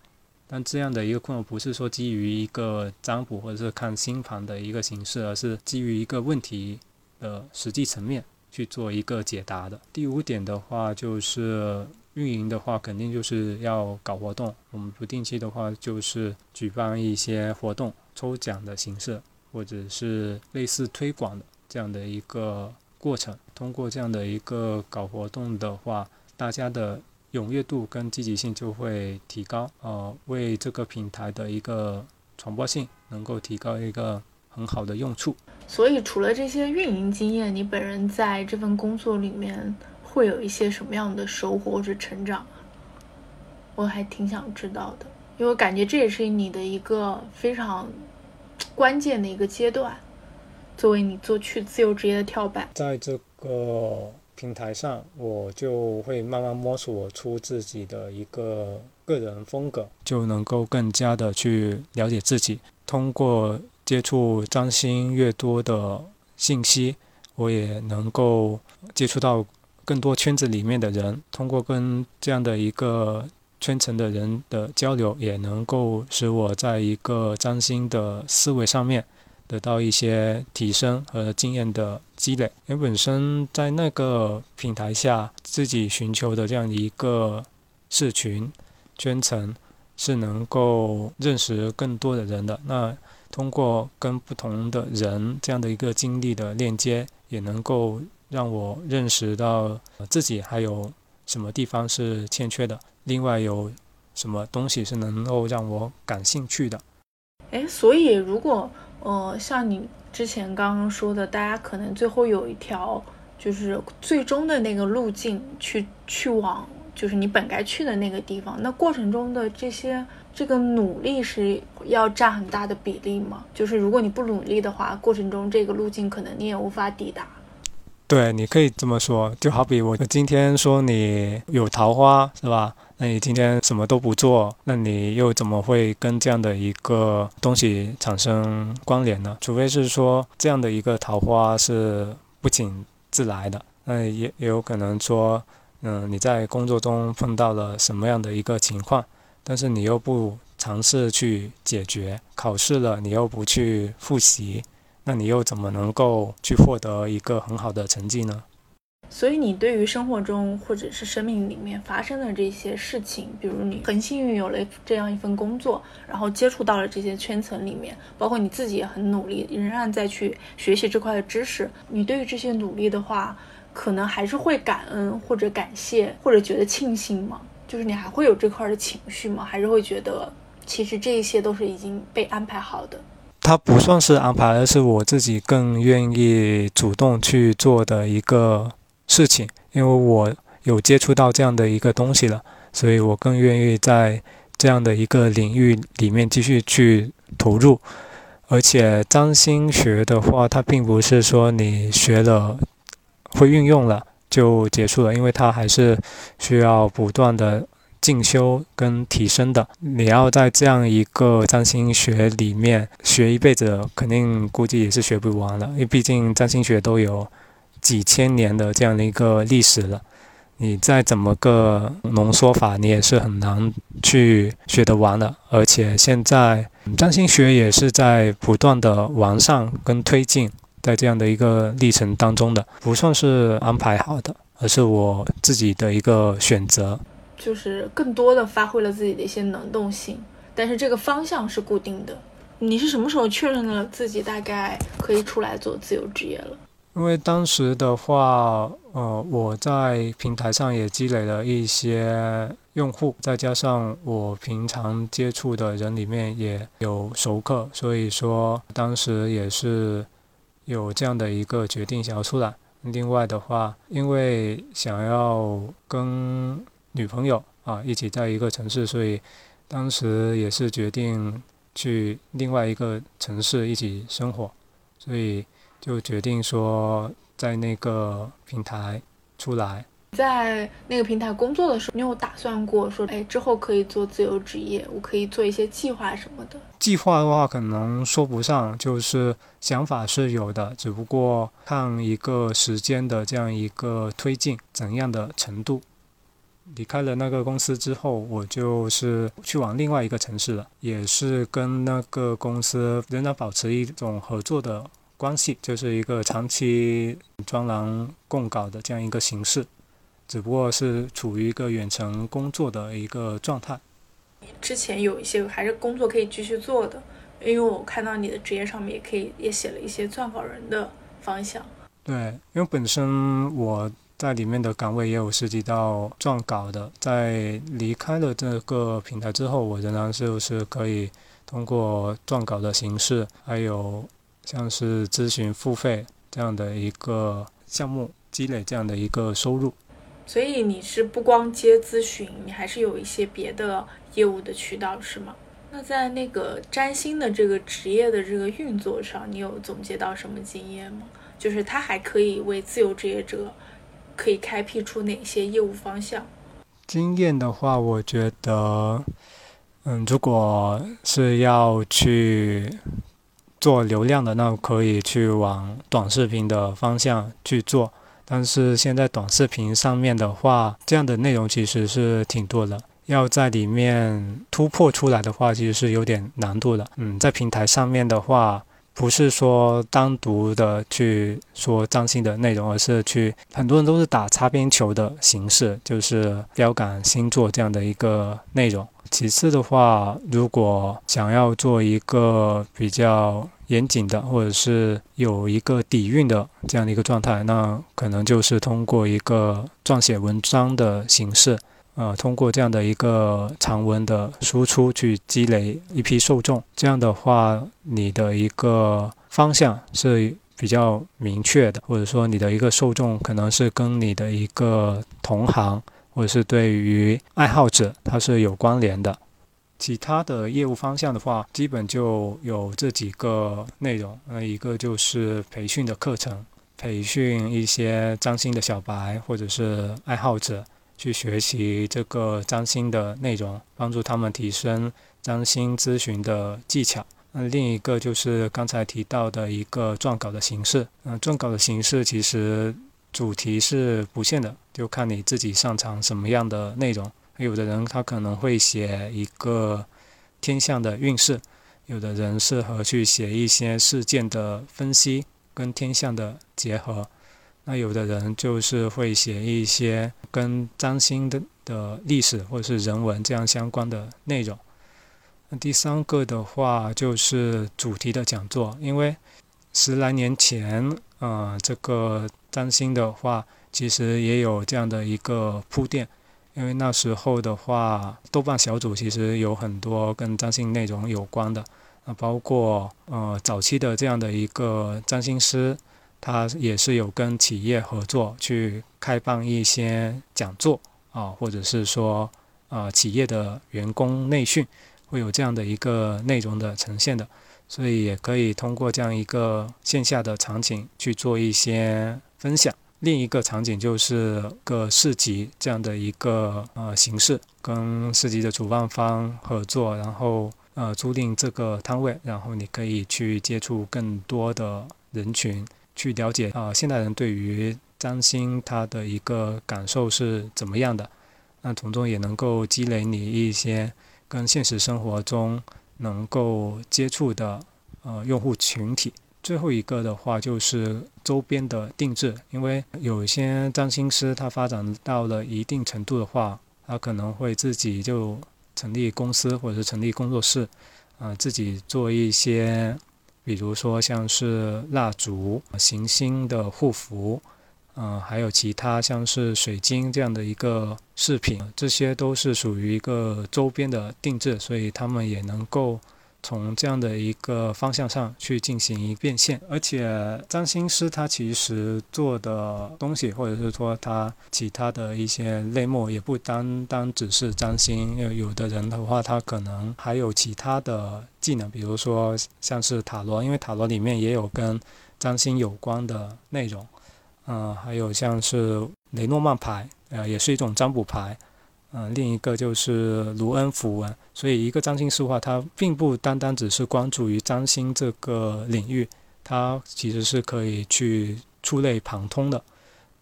但这样的一个困惑不是说基于一个占卜或者是看星盘的一个形式，而是基于一个问题的实际层面去做一个解答的。第五点的话就是运营的话，肯定就是要搞活动。我们不定期的话就是举办一些活动，抽奖的形式，或者是类似推广的这样的一个过程。通过这样的一个搞活动的话，大家的。踊跃度跟积极性就会提高，呃，为这个平台的一个传播性能够提高一个很好的用处。所以，除了这些运营经验，你本人在这份工作里面会有一些什么样的收获或者成长？我还挺想知道的，因为我感觉这也是你的一个非常关键的一个阶段，作为你做去自由职业的跳板，在这个。平台上，我就会慢慢摸索出自己的一个个人风格，就能够更加的去了解自己。通过接触占星越多的信息，我也能够接触到更多圈子里面的人。通过跟这样的一个圈层的人的交流，也能够使我在一个占星的思维上面。得到一些提升和经验的积累，因为本身在那个平台下自己寻求的这样一个社群圈层，是能够认识更多的人的。那通过跟不同的人这样的一个经历的链接，也能够让我认识到自己还有什么地方是欠缺的，另外有什么东西是能够让我感兴趣的。哎，所以如果。呃，像你之前刚刚说的，大家可能最后有一条就是最终的那个路径，去去往就是你本该去的那个地方。那过程中的这些这个努力是要占很大的比例吗？就是如果你不努力的话，过程中这个路径可能你也无法抵达。对，你可以这么说，就好比我今天说你有桃花，是吧？那你今天什么都不做，那你又怎么会跟这样的一个东西产生关联呢？除非是说这样的一个桃花是不请自来的，那也也有可能说嗯，你在工作中碰到了什么样的一个情况，但是你又不尝试去解决，考试了你又不去复习，那你又怎么能够去获得一个很好的成绩呢？所以，你对于生活中或者是生命里面发生的这些事情，比如你很幸运有了这样一份工作，然后接触到了这些圈层里面，包括你自己也很努力，仍然在去学习这块的知识。你对于这些努力的话，可能还是会感恩或者感谢或者觉得庆幸吗？就是你还会有这块的情绪吗？还是会觉得其实这一些都是已经被安排好的？它不算是安排，而是我自己更愿意主动去做的一个。事情，因为我有接触到这样的一个东西了，所以我更愿意在这样的一个领域里面继续去投入。而且占星学的话，它并不是说你学了会运用了就结束了，因为它还是需要不断的进修跟提升的。你要在这样一个占星学里面学一辈子，肯定估计也是学不完了，因为毕竟占星学都有。几千年的这样的一个历史了，你再怎么个浓缩法，你也是很难去学得完的。而且现在占星学也是在不断的完善跟推进，在这样的一个历程当中的，不算是安排好的，而是我自己的一个选择，就是更多的发挥了自己的一些能动性，但是这个方向是固定的。你是什么时候确认了自己大概可以出来做自由职业了？因为当时的话，呃，我在平台上也积累了一些用户，再加上我平常接触的人里面也有熟客，所以说当时也是有这样的一个决定想要出来。另外的话，因为想要跟女朋友啊一起在一个城市，所以当时也是决定去另外一个城市一起生活，所以。就决定说在那个平台出来，在那个平台工作的时候，你有打算过说，哎，之后可以做自由职业，我可以做一些计划什么的？计划的话，可能说不上，就是想法是有的，只不过看一个时间的这样一个推进怎样的程度。离开了那个公司之后，我就是去往另外一个城市了，也是跟那个公司仍然保持一种合作的。关系就是一个长期专栏供稿的这样一个形式，只不过是处于一个远程工作的一个状态。之前有一些还是工作可以继续做的，因为我看到你的职业上面也可以也写了一些撰稿人的方向。对，因为本身我在里面的岗位也有涉及到撰稿的，在离开了这个平台之后，我仍然就是可以通过撰稿的形式，还有。像是咨询付费这样的一个项目，积累这样的一个收入。所以你是不光接咨询，你还是有一些别的业务的渠道，是吗？那在那个占星的这个职业的这个运作上，你有总结到什么经验吗？就是它还可以为自由职业者可以开辟出哪些业务方向？经验的话，我觉得，嗯，如果是要去。做流量的那可以去往短视频的方向去做，但是现在短视频上面的话，这样的内容其实是挺多的，要在里面突破出来的话，其实是有点难度的。嗯，在平台上面的话，不是说单独的去说占星的内容，而是去很多人都是打擦边球的形式，就是标杆星座这样的一个内容。其次的话，如果想要做一个比较严谨的，或者是有一个底蕴的这样的一个状态，那可能就是通过一个撰写文章的形式，呃，通过这样的一个长文的输出去积累一批受众。这样的话，你的一个方向是比较明确的，或者说你的一个受众可能是跟你的一个同行。或者是对于爱好者，它是有关联的。其他的业务方向的话，基本就有这几个内容。那一个就是培训的课程，培训一些占星的小白或者是爱好者去学习这个占星的内容，帮助他们提升占星咨询的技巧。那另一个就是刚才提到的一个撰稿的形式。嗯，撰稿的形式其实。主题是不限的，就看你自己擅长什么样的内容。有的人他可能会写一个天象的运势，有的人适合去写一些事件的分析跟天象的结合，那有的人就是会写一些跟占星的的历史或者是人文这样相关的内容。那第三个的话就是主题的讲座，因为十来年前，呃，这个占星的话其实也有这样的一个铺垫。因为那时候的话，豆瓣小组其实有很多跟占星内容有关的，啊，包括呃早期的这样的一个占星师，他也是有跟企业合作去开办一些讲座啊，或者是说啊企业的员工内训会有这样的一个内容的呈现的，所以也可以通过这样一个线下的场景去做一些分享。另一个场景就是个市集这样的一个呃形式，跟市集的主办方合作，然后呃租赁这个摊位，然后你可以去接触更多的人群，去了解啊现代人对于占星它的一个感受是怎么样的，那从中也能够积累你一些跟现实生活中能够接触的呃用户群体。最后一个的话就是周边的定制，因为有些占星师他发展到了一定程度的话，他可能会自己就成立公司或者是成立工作室，啊，自己做一些，比如说像是蜡烛、行星的护符，嗯，还有其他像是水晶这样的一个饰品，这些都是属于一个周边的定制，所以他们也能够。从这样的一个方向上去进行一变现，而且占星师他其实做的东西，或者是说他其他的一些类目，也不单单只是占星。有有的人的话，他可能还有其他的技能，比如说像是塔罗，因为塔罗里面也有跟占星有关的内容。嗯，还有像是雷诺曼牌，呃，也是一种占卜牌。嗯，另一个就是卢恩符文，所以一个占星师的话，他并不单单只是关注于占星这个领域，他其实是可以去触类旁通的，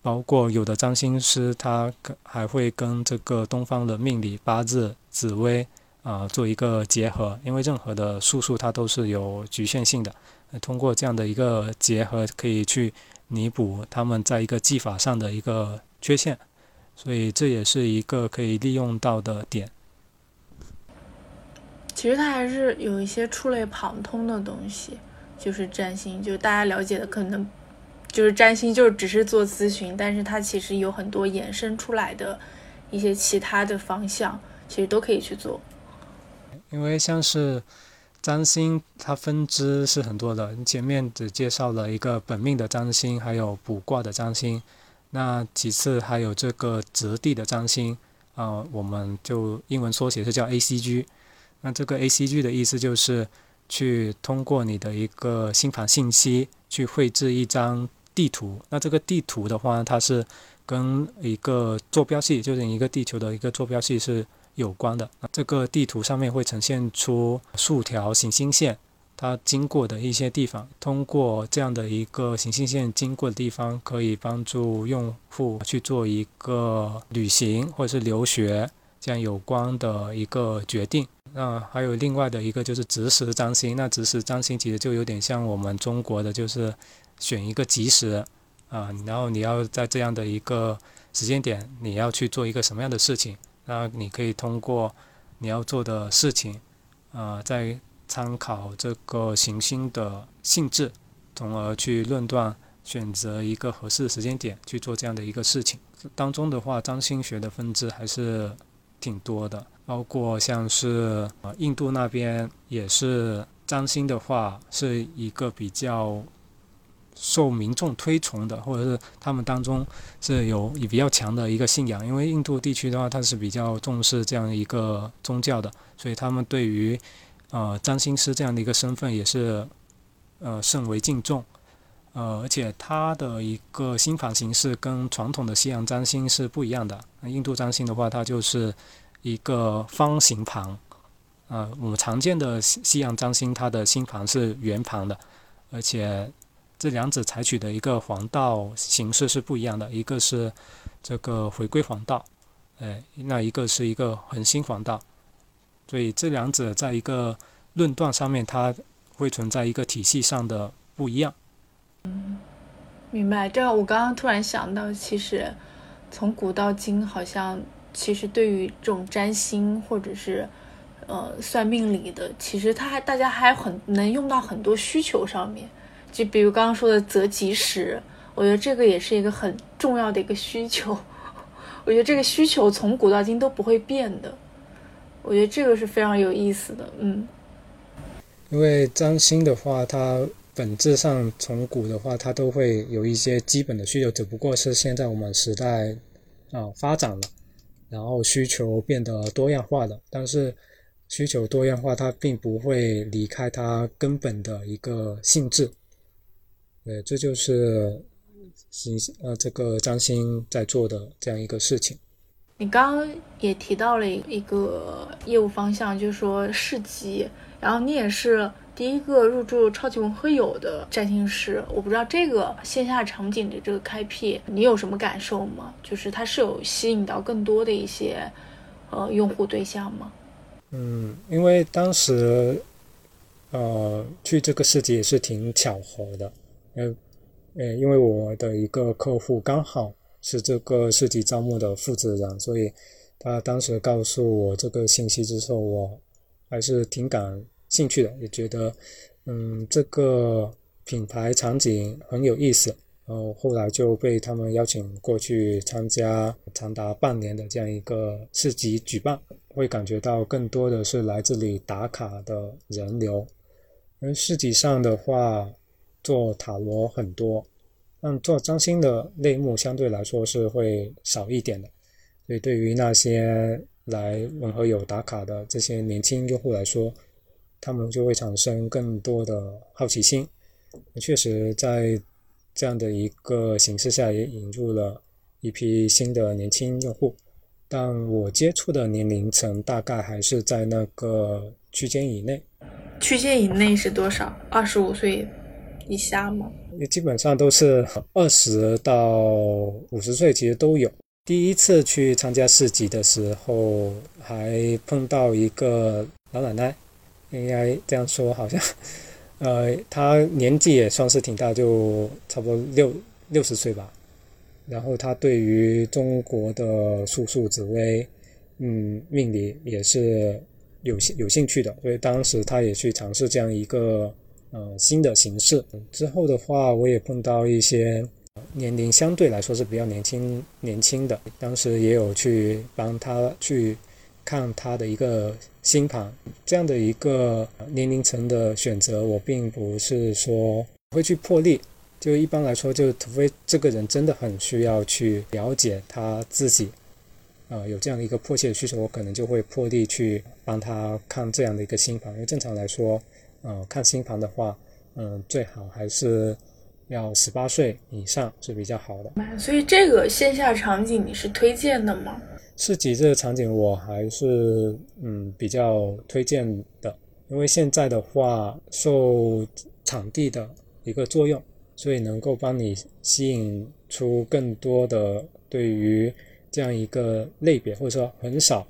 包括有的占星师他还会跟这个东方的命理、八字、紫微啊做一个结合，因为任何的术数它都是有局限性的，通过这样的一个结合，可以去弥补他们在一个技法上的一个缺陷。所以这也是一个可以利用到的点。其实它还是有一些触类旁通的东西，就是占星，就是大家了解的可能就是占星，就是只是做咨询，但是它其实有很多衍生出来的一些其他的方向，其实都可以去做。因为像是占星，它分支是很多的，前面只介绍了一个本命的占星，还有卜卦的占星。那其次还有这个质地的占星，啊，我们就英文缩写是叫 ACG。那这个 ACG 的意思就是去通过你的一个星盘信息去绘制一张地图。那这个地图的话，它是跟一个坐标系，就是一个地球的一个坐标系是有关的。这个地图上面会呈现出数条行星线。它经过的一些地方，通过这样的一个行星线经过的地方，可以帮助用户去做一个旅行或者是留学这样有关的一个决定。那还有另外的一个就是直时占星，那直时占星其实就有点像我们中国的，就是选一个吉时啊，然后你要在这样的一个时间点，你要去做一个什么样的事情，那你可以通过你要做的事情啊，在参考这个行星的性质，从而去论断选择一个合适的时间点去做这样的一个事情。当中的话，占星学的分支还是挺多的，包括像是呃印度那边也是占星的话是一个比较受民众推崇的，或者是他们当中是有比较强的一个信仰。因为印度地区的话，它是比较重视这样一个宗教的，所以他们对于呃，占星师这样的一个身份也是，呃，甚为敬重，呃，而且他的一个星盘形式跟传统的西洋占星是不一样的。印度占星的话，它就是一个方形盘，呃，我们常见的西西洋占星它的星盘是圆盘的，而且这两者采取的一个黄道形式是不一样的，一个是这个回归黄道，哎，那一个是一个恒星黄道，所以这两者在一个论断上面，它会存在一个体系上的不一样。嗯，明白。这我刚刚突然想到，其实从古到今，好像其实对于这种占星或者是。呃，算命里的其实他还大家还很能用到很多需求上面，就比如刚刚说的择吉时，我觉得这个也是一个很重要的一个需求。我觉得这个需求从古到今都不会变的，我觉得这个是非常有意思的。嗯，因为占星的话，它本质上从古的话，它都会有一些基本的需求，只不过是现在我们时代啊发展了，然后需求变得多样化了，但是。需求多样化，它并不会离开它根本的一个性质。对，这就是星呃这个张星在做的这样一个事情。你刚刚也提到了一个业务方向，就是说市集，然后你也是第一个入驻超级文和友的占星师。我不知道这个线下场景的这个开辟，你有什么感受吗？就是它是有吸引到更多的一些呃用户对象吗？嗯，因为当时，呃，去这个市集也是挺巧合的，呃，呃，因为我的一个客户刚好是这个市集招募的负责人，所以他当时告诉我这个信息之后，我还是挺感兴趣的，也觉得，嗯，这个品牌场景很有意思。然后后来就被他们邀请过去参加长达半年的这样一个市集举办，会感觉到更多的是来这里打卡的人流。而市集上的话，做塔罗很多，但做占星的类目相对来说是会少一点的。所以对于那些来文和友打卡的这些年轻用户来说，他们就会产生更多的好奇心。确实在。这样的一个形式下，也引入了一批新的年轻用户，但我接触的年龄层大概还是在那个区间以内。区间以内是多少？二十五岁以下吗？基本上都是二十到五十岁，其实都有。第一次去参加市集的时候，还碰到一个老奶奶，应该这样说，好像。呃，她年纪也算是挺大，就差不多六六十岁吧。然后她对于中国的术数、紫薇，嗯，命理也是有兴有兴趣的，所以当时她也去尝试这样一个呃新的形式。之后的话，我也碰到一些年龄相对来说是比较年轻年轻的，当时也有去帮他去。看他的一个星盘，这样的一个年龄层的选择，我并不是说会去破例。就一般来说，就除非这个人真的很需要去了解他自己，呃，有这样的一个迫切的需求，我可能就会破例去帮他看这样的一个星盘。因为正常来说，呃，看星盘的话，嗯，最好还是要十八岁以上是比较好的。所以这个线下场景你是推荐的吗？市集这个场景我还是嗯比较推荐的，因为现在的话受场地的一个作用，所以能够帮你吸引出更多的对于这样一个类别或者说很少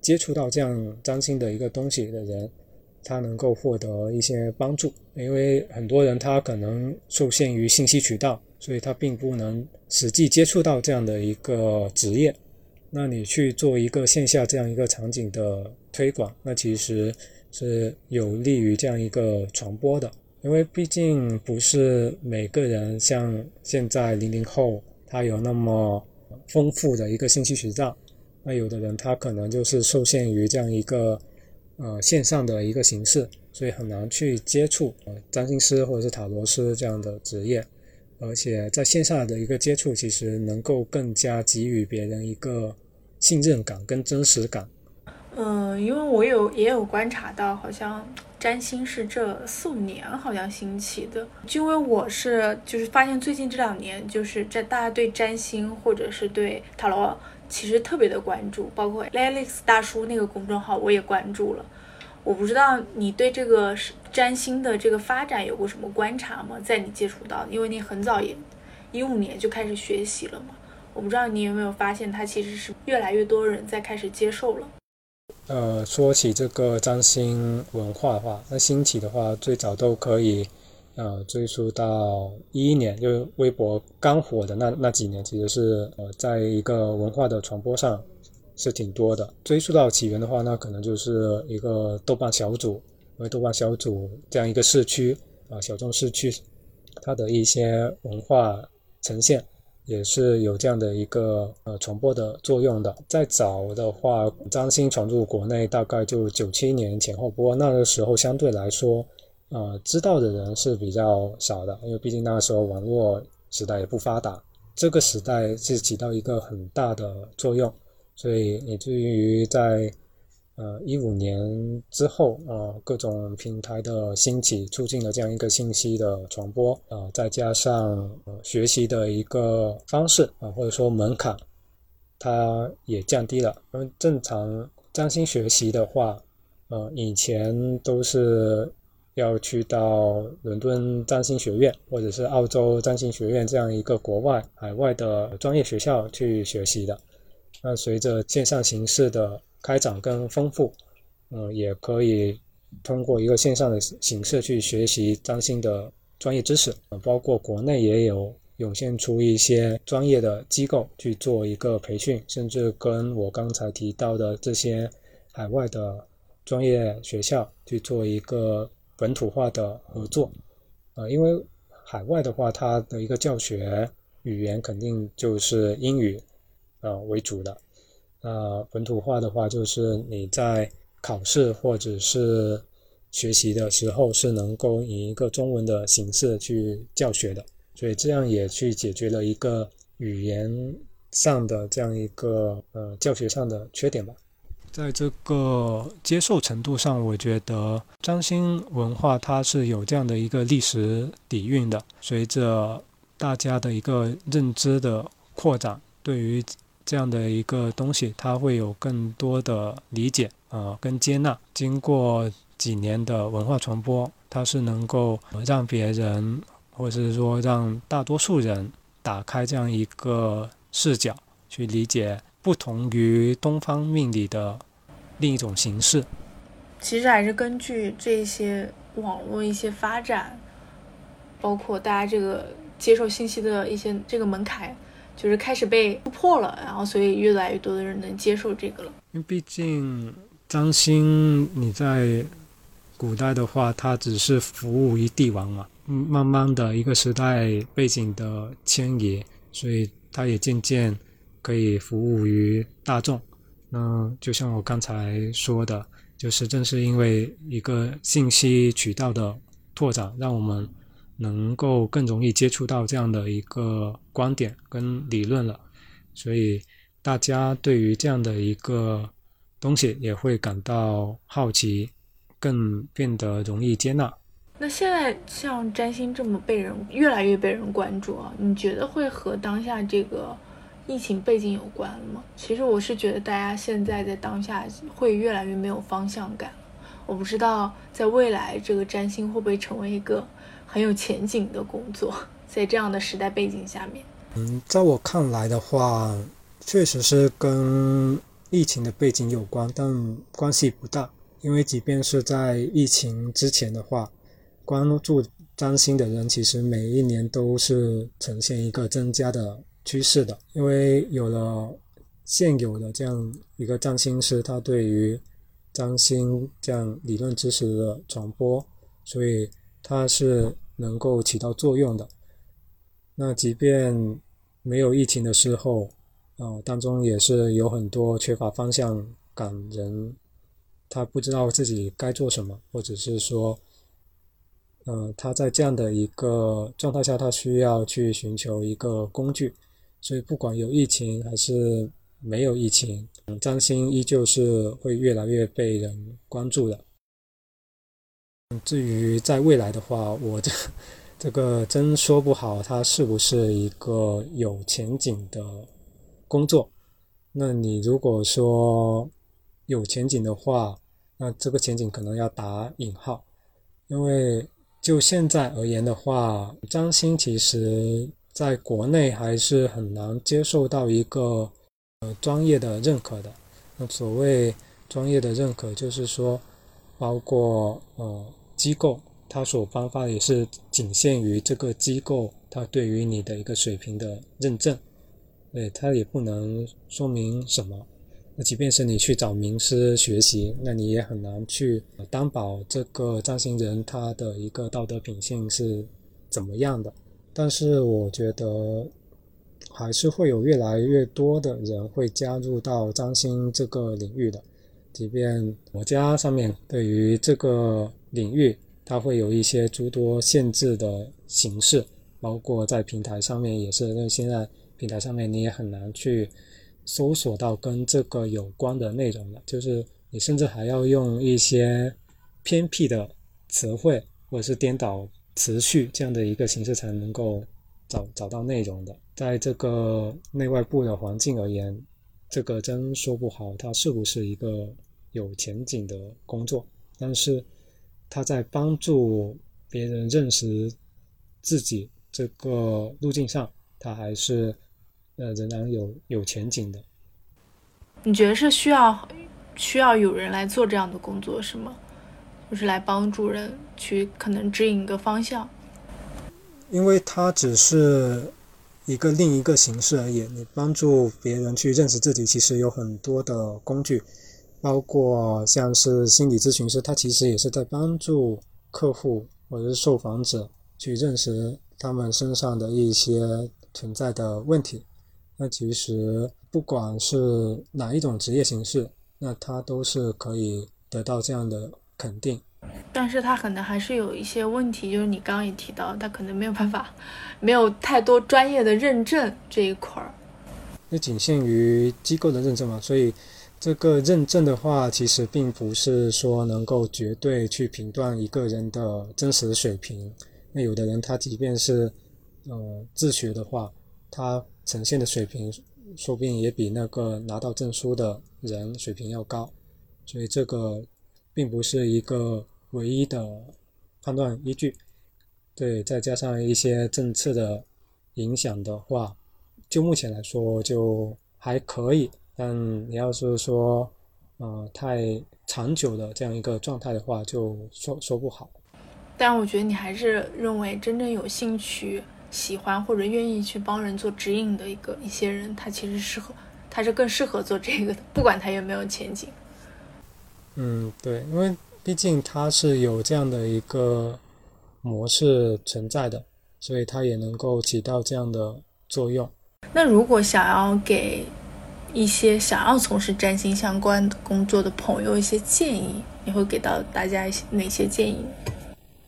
接触到这样占星的一个东西的人，他能够获得一些帮助。因为很多人他可能受限于信息渠道，所以他并不能实际接触到这样的一个职业。那你去做一个线下这样一个场景的推广，那其实是有利于这样一个传播的，因为毕竟不是每个人像现在零零后，他有那么丰富的一个信息渠道，那有的人他可能就是受限于这样一个呃线上的一个形式，所以很难去接触呃占星师或者是塔罗师这样的职业。而且在线下的一个接触，其实能够更加给予别人一个信任感跟真实感。嗯，因为我有也有观察到，好像占星是这四五年好像兴起的。就因为我是就是发现最近这两年，就是在大家对占星或者是对塔罗其实特别的关注，包括 Alex 大叔那个公众号我也关注了。我不知道你对这个占星的这个发展有过什么观察吗？在你接触到，因为你很早也一五年就开始学习了嘛。我不知道你有没有发现，它其实是越来越多人在开始接受了。呃，说起这个占星文化的话，那兴起的话，最早都可以。呃，追溯到一一年，就是微博刚火的那那几年，其实是呃，在一个文化的传播上是挺多的。追溯到起源的话，那可能就是一个豆瓣小组，因为豆瓣小组这样一个社区啊，小众社区，它的一些文化呈现也是有这样的一个呃传播的作用的。再早的话，占星传入国内大概就九七年前后，不过那个时候相对来说。呃，知道的人是比较少的，因为毕竟那个时候网络时代也不发达，这个时代是起到一个很大的作用，所以以至于在呃一五年之后，呃各种平台的兴起，促进了这样一个信息的传播，啊再加上呃学习的一个方式啊或者说门槛，它也降低了，因为正常专心学习的话，呃以前都是。要去到伦敦占星学院，或者是澳洲占星学院这样一个国外、海外的专业学校去学习的。那随着线上形式的开展跟丰富，嗯，也可以通过一个线上的形式去学习占星的专业知识。包括国内也有涌现出一些专业的机构去做一个培训，甚至跟我刚才提到的这些海外的专业学校去做一个。本土化的合作，呃，因为海外的话，它的一个教学语言肯定就是英语，呃为主的。呃，本土化的话，就是你在考试或者是学习的时候，是能够以一个中文的形式去教学的，所以这样也去解决了一个语言上的这样一个呃教学上的缺点吧。在这个接受程度上，我觉得占星文化它是有这样的一个历史底蕴的。随着大家的一个认知的扩展，对于这样的一个东西，它会有更多的理解啊，跟接纳。经过几年的文化传播，它是能够让别人，或者是说让大多数人打开这样一个视角，去理解不同于东方命理的。另一种形式，其实还是根据这些网络一些发展，包括大家这个接受信息的一些这个门槛，就是开始被突破了，然后所以越来越多的人能接受这个了。因为毕竟张欣你在古代的话，他只是服务于帝王嘛，慢慢的一个时代背景的迁移，所以他也渐渐可以服务于大众。那，就像我刚才说的，就是正是因为一个信息渠道的拓展，让我们能够更容易接触到这样的一个观点跟理论了，所以大家对于这样的一个东西也会感到好奇，更变得容易接纳。那现在像占星这么被人越来越被人关注啊，你觉得会和当下这个？疫情背景有关吗？其实我是觉得大家现在在当下会越来越没有方向感。我不知道在未来这个占星会不会成为一个很有前景的工作，在这样的时代背景下面。嗯，在我看来的话，确实是跟疫情的背景有关，但关系不大。因为即便是在疫情之前的话，关注占星的人其实每一年都是呈现一个增加的。趋势的，因为有了现有的这样一个占星师，他对于占星这样理论知识的传播，所以它是能够起到作用的。那即便没有疫情的时候，呃，当中也是有很多缺乏方向感人，他不知道自己该做什么，或者是说，嗯，他在这样的一个状态下，他需要去寻求一个工具。所以，不管有疫情还是没有疫情，占星依旧是会越来越被人关注的。至于在未来的话，我这这个真说不好，它是不是一个有前景的工作？那你如果说有前景的话，那这个前景可能要打引号，因为就现在而言的话，张欣其实在国内还是很难接受到一个呃专业的认可的。那所谓专业的认可，就是说，包括呃机构，它所颁发的也是仅限于这个机构它对于你的一个水平的认证，对，它也不能说明什么。那即便是你去找名师学习，那你也很难去担保这个张新人他的一个道德品性是怎么样的。但是我觉得。还是会有越来越多的人会加入到占星这个领域的，即便国家上面对于这个领域，它会有一些诸多限制的形式，包括在平台上面也是，因为现在平台上面你也很难去搜索到跟这个有关的内容了，就是你甚至还要用一些偏僻的词汇或者是颠倒词序这样的一个形式才能够。找找到内容的，在这个内外部的环境而言，这个真说不好，它是不是一个有前景的工作？但是，它在帮助别人认识自己这个路径上，它还是呃仍然有有前景的。你觉得是需要需要有人来做这样的工作是吗？就是来帮助人去可能指引一个方向。因为它只是一个另一个形式而已。你帮助别人去认识自己，其实有很多的工具，包括像是心理咨询师，他其实也是在帮助客户或者是受访者去认识他们身上的一些存在的问题。那其实不管是哪一种职业形式，那他都是可以得到这样的肯定。但是他可能还是有一些问题，就是你刚刚也提到，他可能没有办法，没有太多专业的认证这一块儿。那仅限于机构的认证嘛，所以这个认证的话，其实并不是说能够绝对去评断一个人的真实水平。那有的人他即便是呃自学的话，他呈现的水平说不定也比那个拿到证书的人水平要高，所以这个并不是一个。唯一的判断依据，对，再加上一些政策的影响的话，就目前来说就还可以。但你要是说，呃，太长久的这样一个状态的话，就说说不好。但我觉得你还是认为，真正有兴趣、喜欢或者愿意去帮人做指引的一个一些人，他其实适合，他是更适合做这个的，不管他有没有前景。嗯，对，因为。毕竟它是有这样的一个模式存在的，所以它也能够起到这样的作用。那如果想要给一些想要从事占星相关的工作的朋友一些建议，你会给到大家一些哪些建议？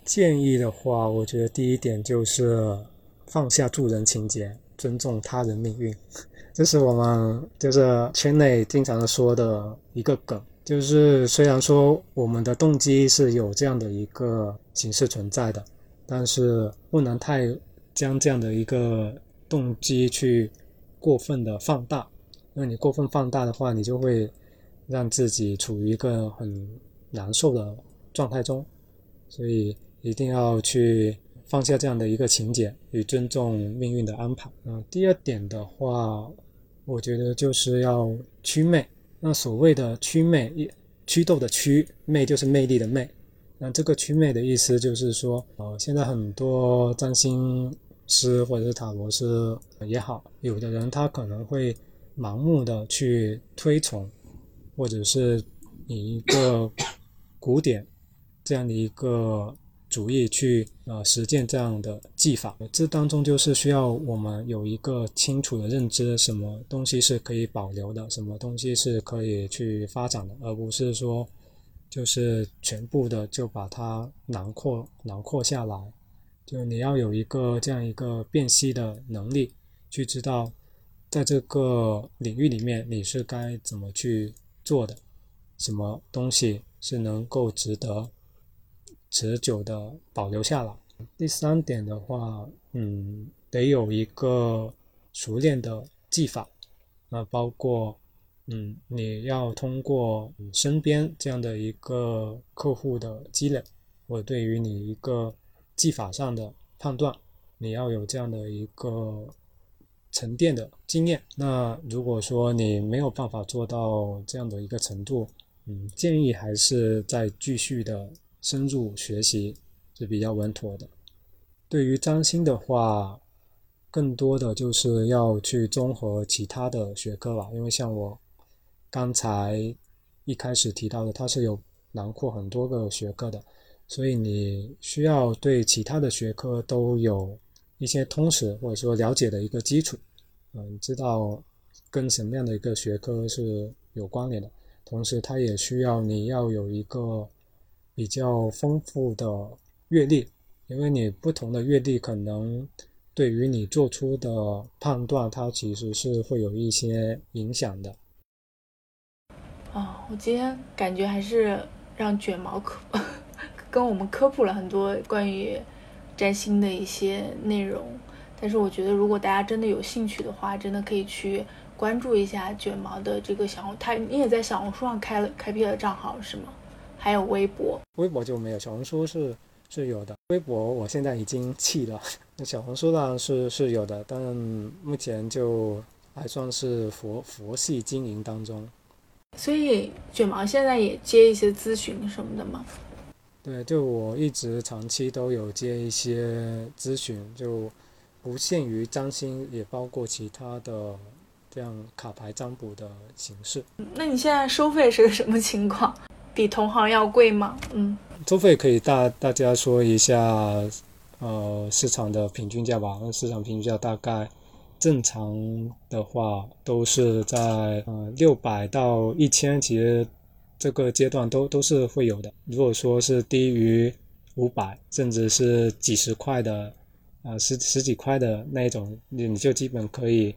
建议的话，我觉得第一点就是放下助人情节，尊重他人命运，这是我们就是圈内经常说的一个梗。就是虽然说我们的动机是有这样的一个形式存在的，但是不能太将这样的一个动机去过分的放大，因为你过分放大的话，你就会让自己处于一个很难受的状态中，所以一定要去放下这样的一个情节与尊重命运的安排。嗯，第二点的话，我觉得就是要祛魅。那所谓的祛魅，祛痘的祛魅就是魅力的魅。那这个祛魅的意思就是说，呃，现在很多占星师或者是塔罗师也好，有的人他可能会盲目的去推崇，或者是以一个 古典这样的一个。主义去呃实践这样的技法，这当中就是需要我们有一个清楚的认知，什么东西是可以保留的，什么东西是可以去发展的，而不是说就是全部的就把它囊括囊括下来。就你要有一个这样一个辨析的能力，去知道在这个领域里面你是该怎么去做的，什么东西是能够值得。持久的保留下来。第三点的话，嗯，得有一个熟练的技法，那包括嗯，你要通过你身边这样的一个客户的积累，我对于你一个技法上的判断，你要有这样的一个沉淀的经验。那如果说你没有办法做到这样的一个程度，嗯，建议还是再继续的深入学习是比较稳妥的。对于占星的话，更多的就是要去综合其他的学科吧，因为像我刚才一开始提到的，它是有囊括很多个学科的，所以你需要对其他的学科都有一些通识或者说了解的一个基础，嗯，知道跟什么样的一个学科是有关联的。同时，它也需要你要有一个比较丰富的阅历，因为你不同的阅历可能对于你做出的判断，它其实是会有一些影响的。哦，我今天感觉还是让卷毛科跟我们科普了很多关于占星的一些内容，但是我觉得如果大家真的有兴趣的话，真的可以去。关注一下卷毛的这个小红，他你也在小红书上开了开辟了账号是吗？还有微博，微博就没有，小红书是是有的。微博我现在已经弃了，那 小红书呢是是有的，但目前就还算是佛佛系经营当中。所以卷毛现在也接一些咨询什么的吗？对，就我一直长期都有接一些咨询，就不限于占星，也包括其他的。这样卡牌占卜的形式，那你现在收费是个什么情况？比同行要贵吗？嗯，收费可以大大家说一下，呃，市场的平均价吧。那市场平均价大概正常的话都是在呃六百到一千，其实这个阶段都都是会有的。如果说是低于五百，甚至是几十块的，啊十十几块的那种，你你就基本可以。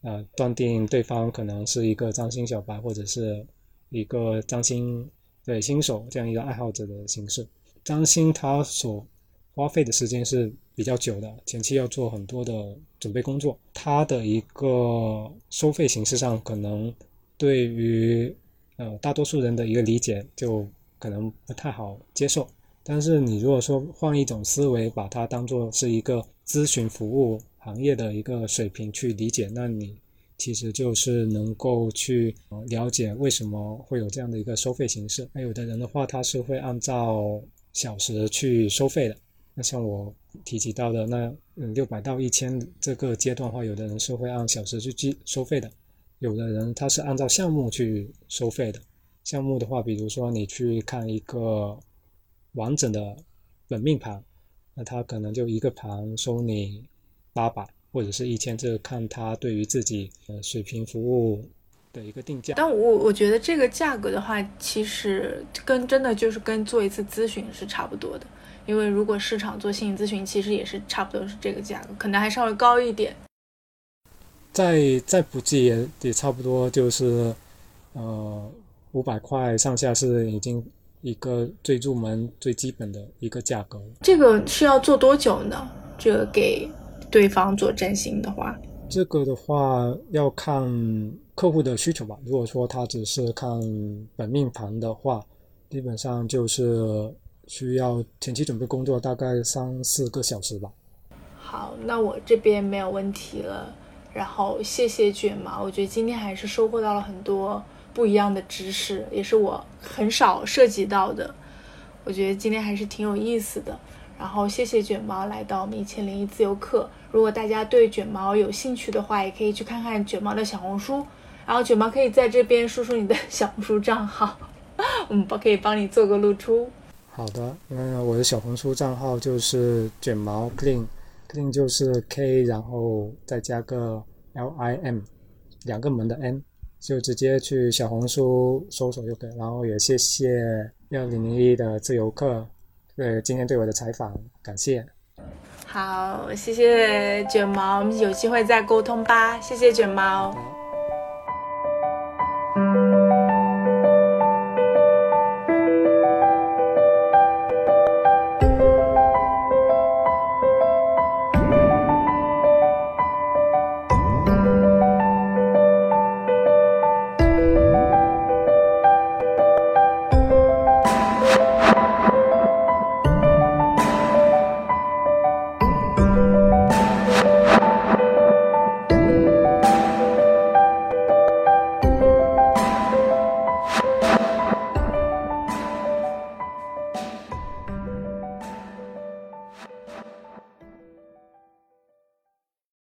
呃，断定对方可能是一个张星小白，或者是一个张星对新手这样一个爱好者的形式。占星它所花费的时间是比较久的，前期要做很多的准备工作。它的一个收费形式上，可能对于呃大多数人的一个理解就可能不太好接受。但是你如果说换一种思维，把它当做是一个咨询服务。行业的一个水平去理解，那你其实就是能够去了解为什么会有这样的一个收费形式。那有的人的话，他是会按照小时去收费的。那像我提及到的那嗯六百到一千这个阶段的话，有的人是会按小时去计收费的，有的人他是按照项目去收费的。项目的话，比如说你去看一个完整的本命盘，那他可能就一个盘收你。八百或者是一千，这个看他对于自己呃水平服务的一个定价。但我我觉得这个价格的话，其实跟真的就是跟做一次咨询是差不多的。因为如果市场做心理咨询，其实也是差不多是这个价格，可能还稍微高一点。再再不济也也差不多就是呃五百块上下是已经一个最入门最基本的一个价格。这个是要做多久呢？这个给。对方做占星的话，这个的话要看客户的需求吧。如果说他只是看本命盘的话，基本上就是需要前期准备工作大概三四个小时吧。好，那我这边没有问题了。然后谢谢卷毛，我觉得今天还是收获到了很多不一样的知识，也是我很少涉及到的。我觉得今天还是挺有意思的。然后谢谢卷毛来到我们一千零一自由课。如果大家对卷毛有兴趣的话，也可以去看看卷毛的小红书。然后卷毛可以在这边说说你的 小红书账号，我们可以帮你做个露出。好的，那我的小红书账号就是卷毛 clean，clean 就是 K，然后再加个 L I M，两个门的 N，就直接去小红书搜索就可以。然后也谢谢幺零零一的自由课。对今天对我的采访感谢。好谢谢卷毛我们有机会再沟通吧谢谢卷毛。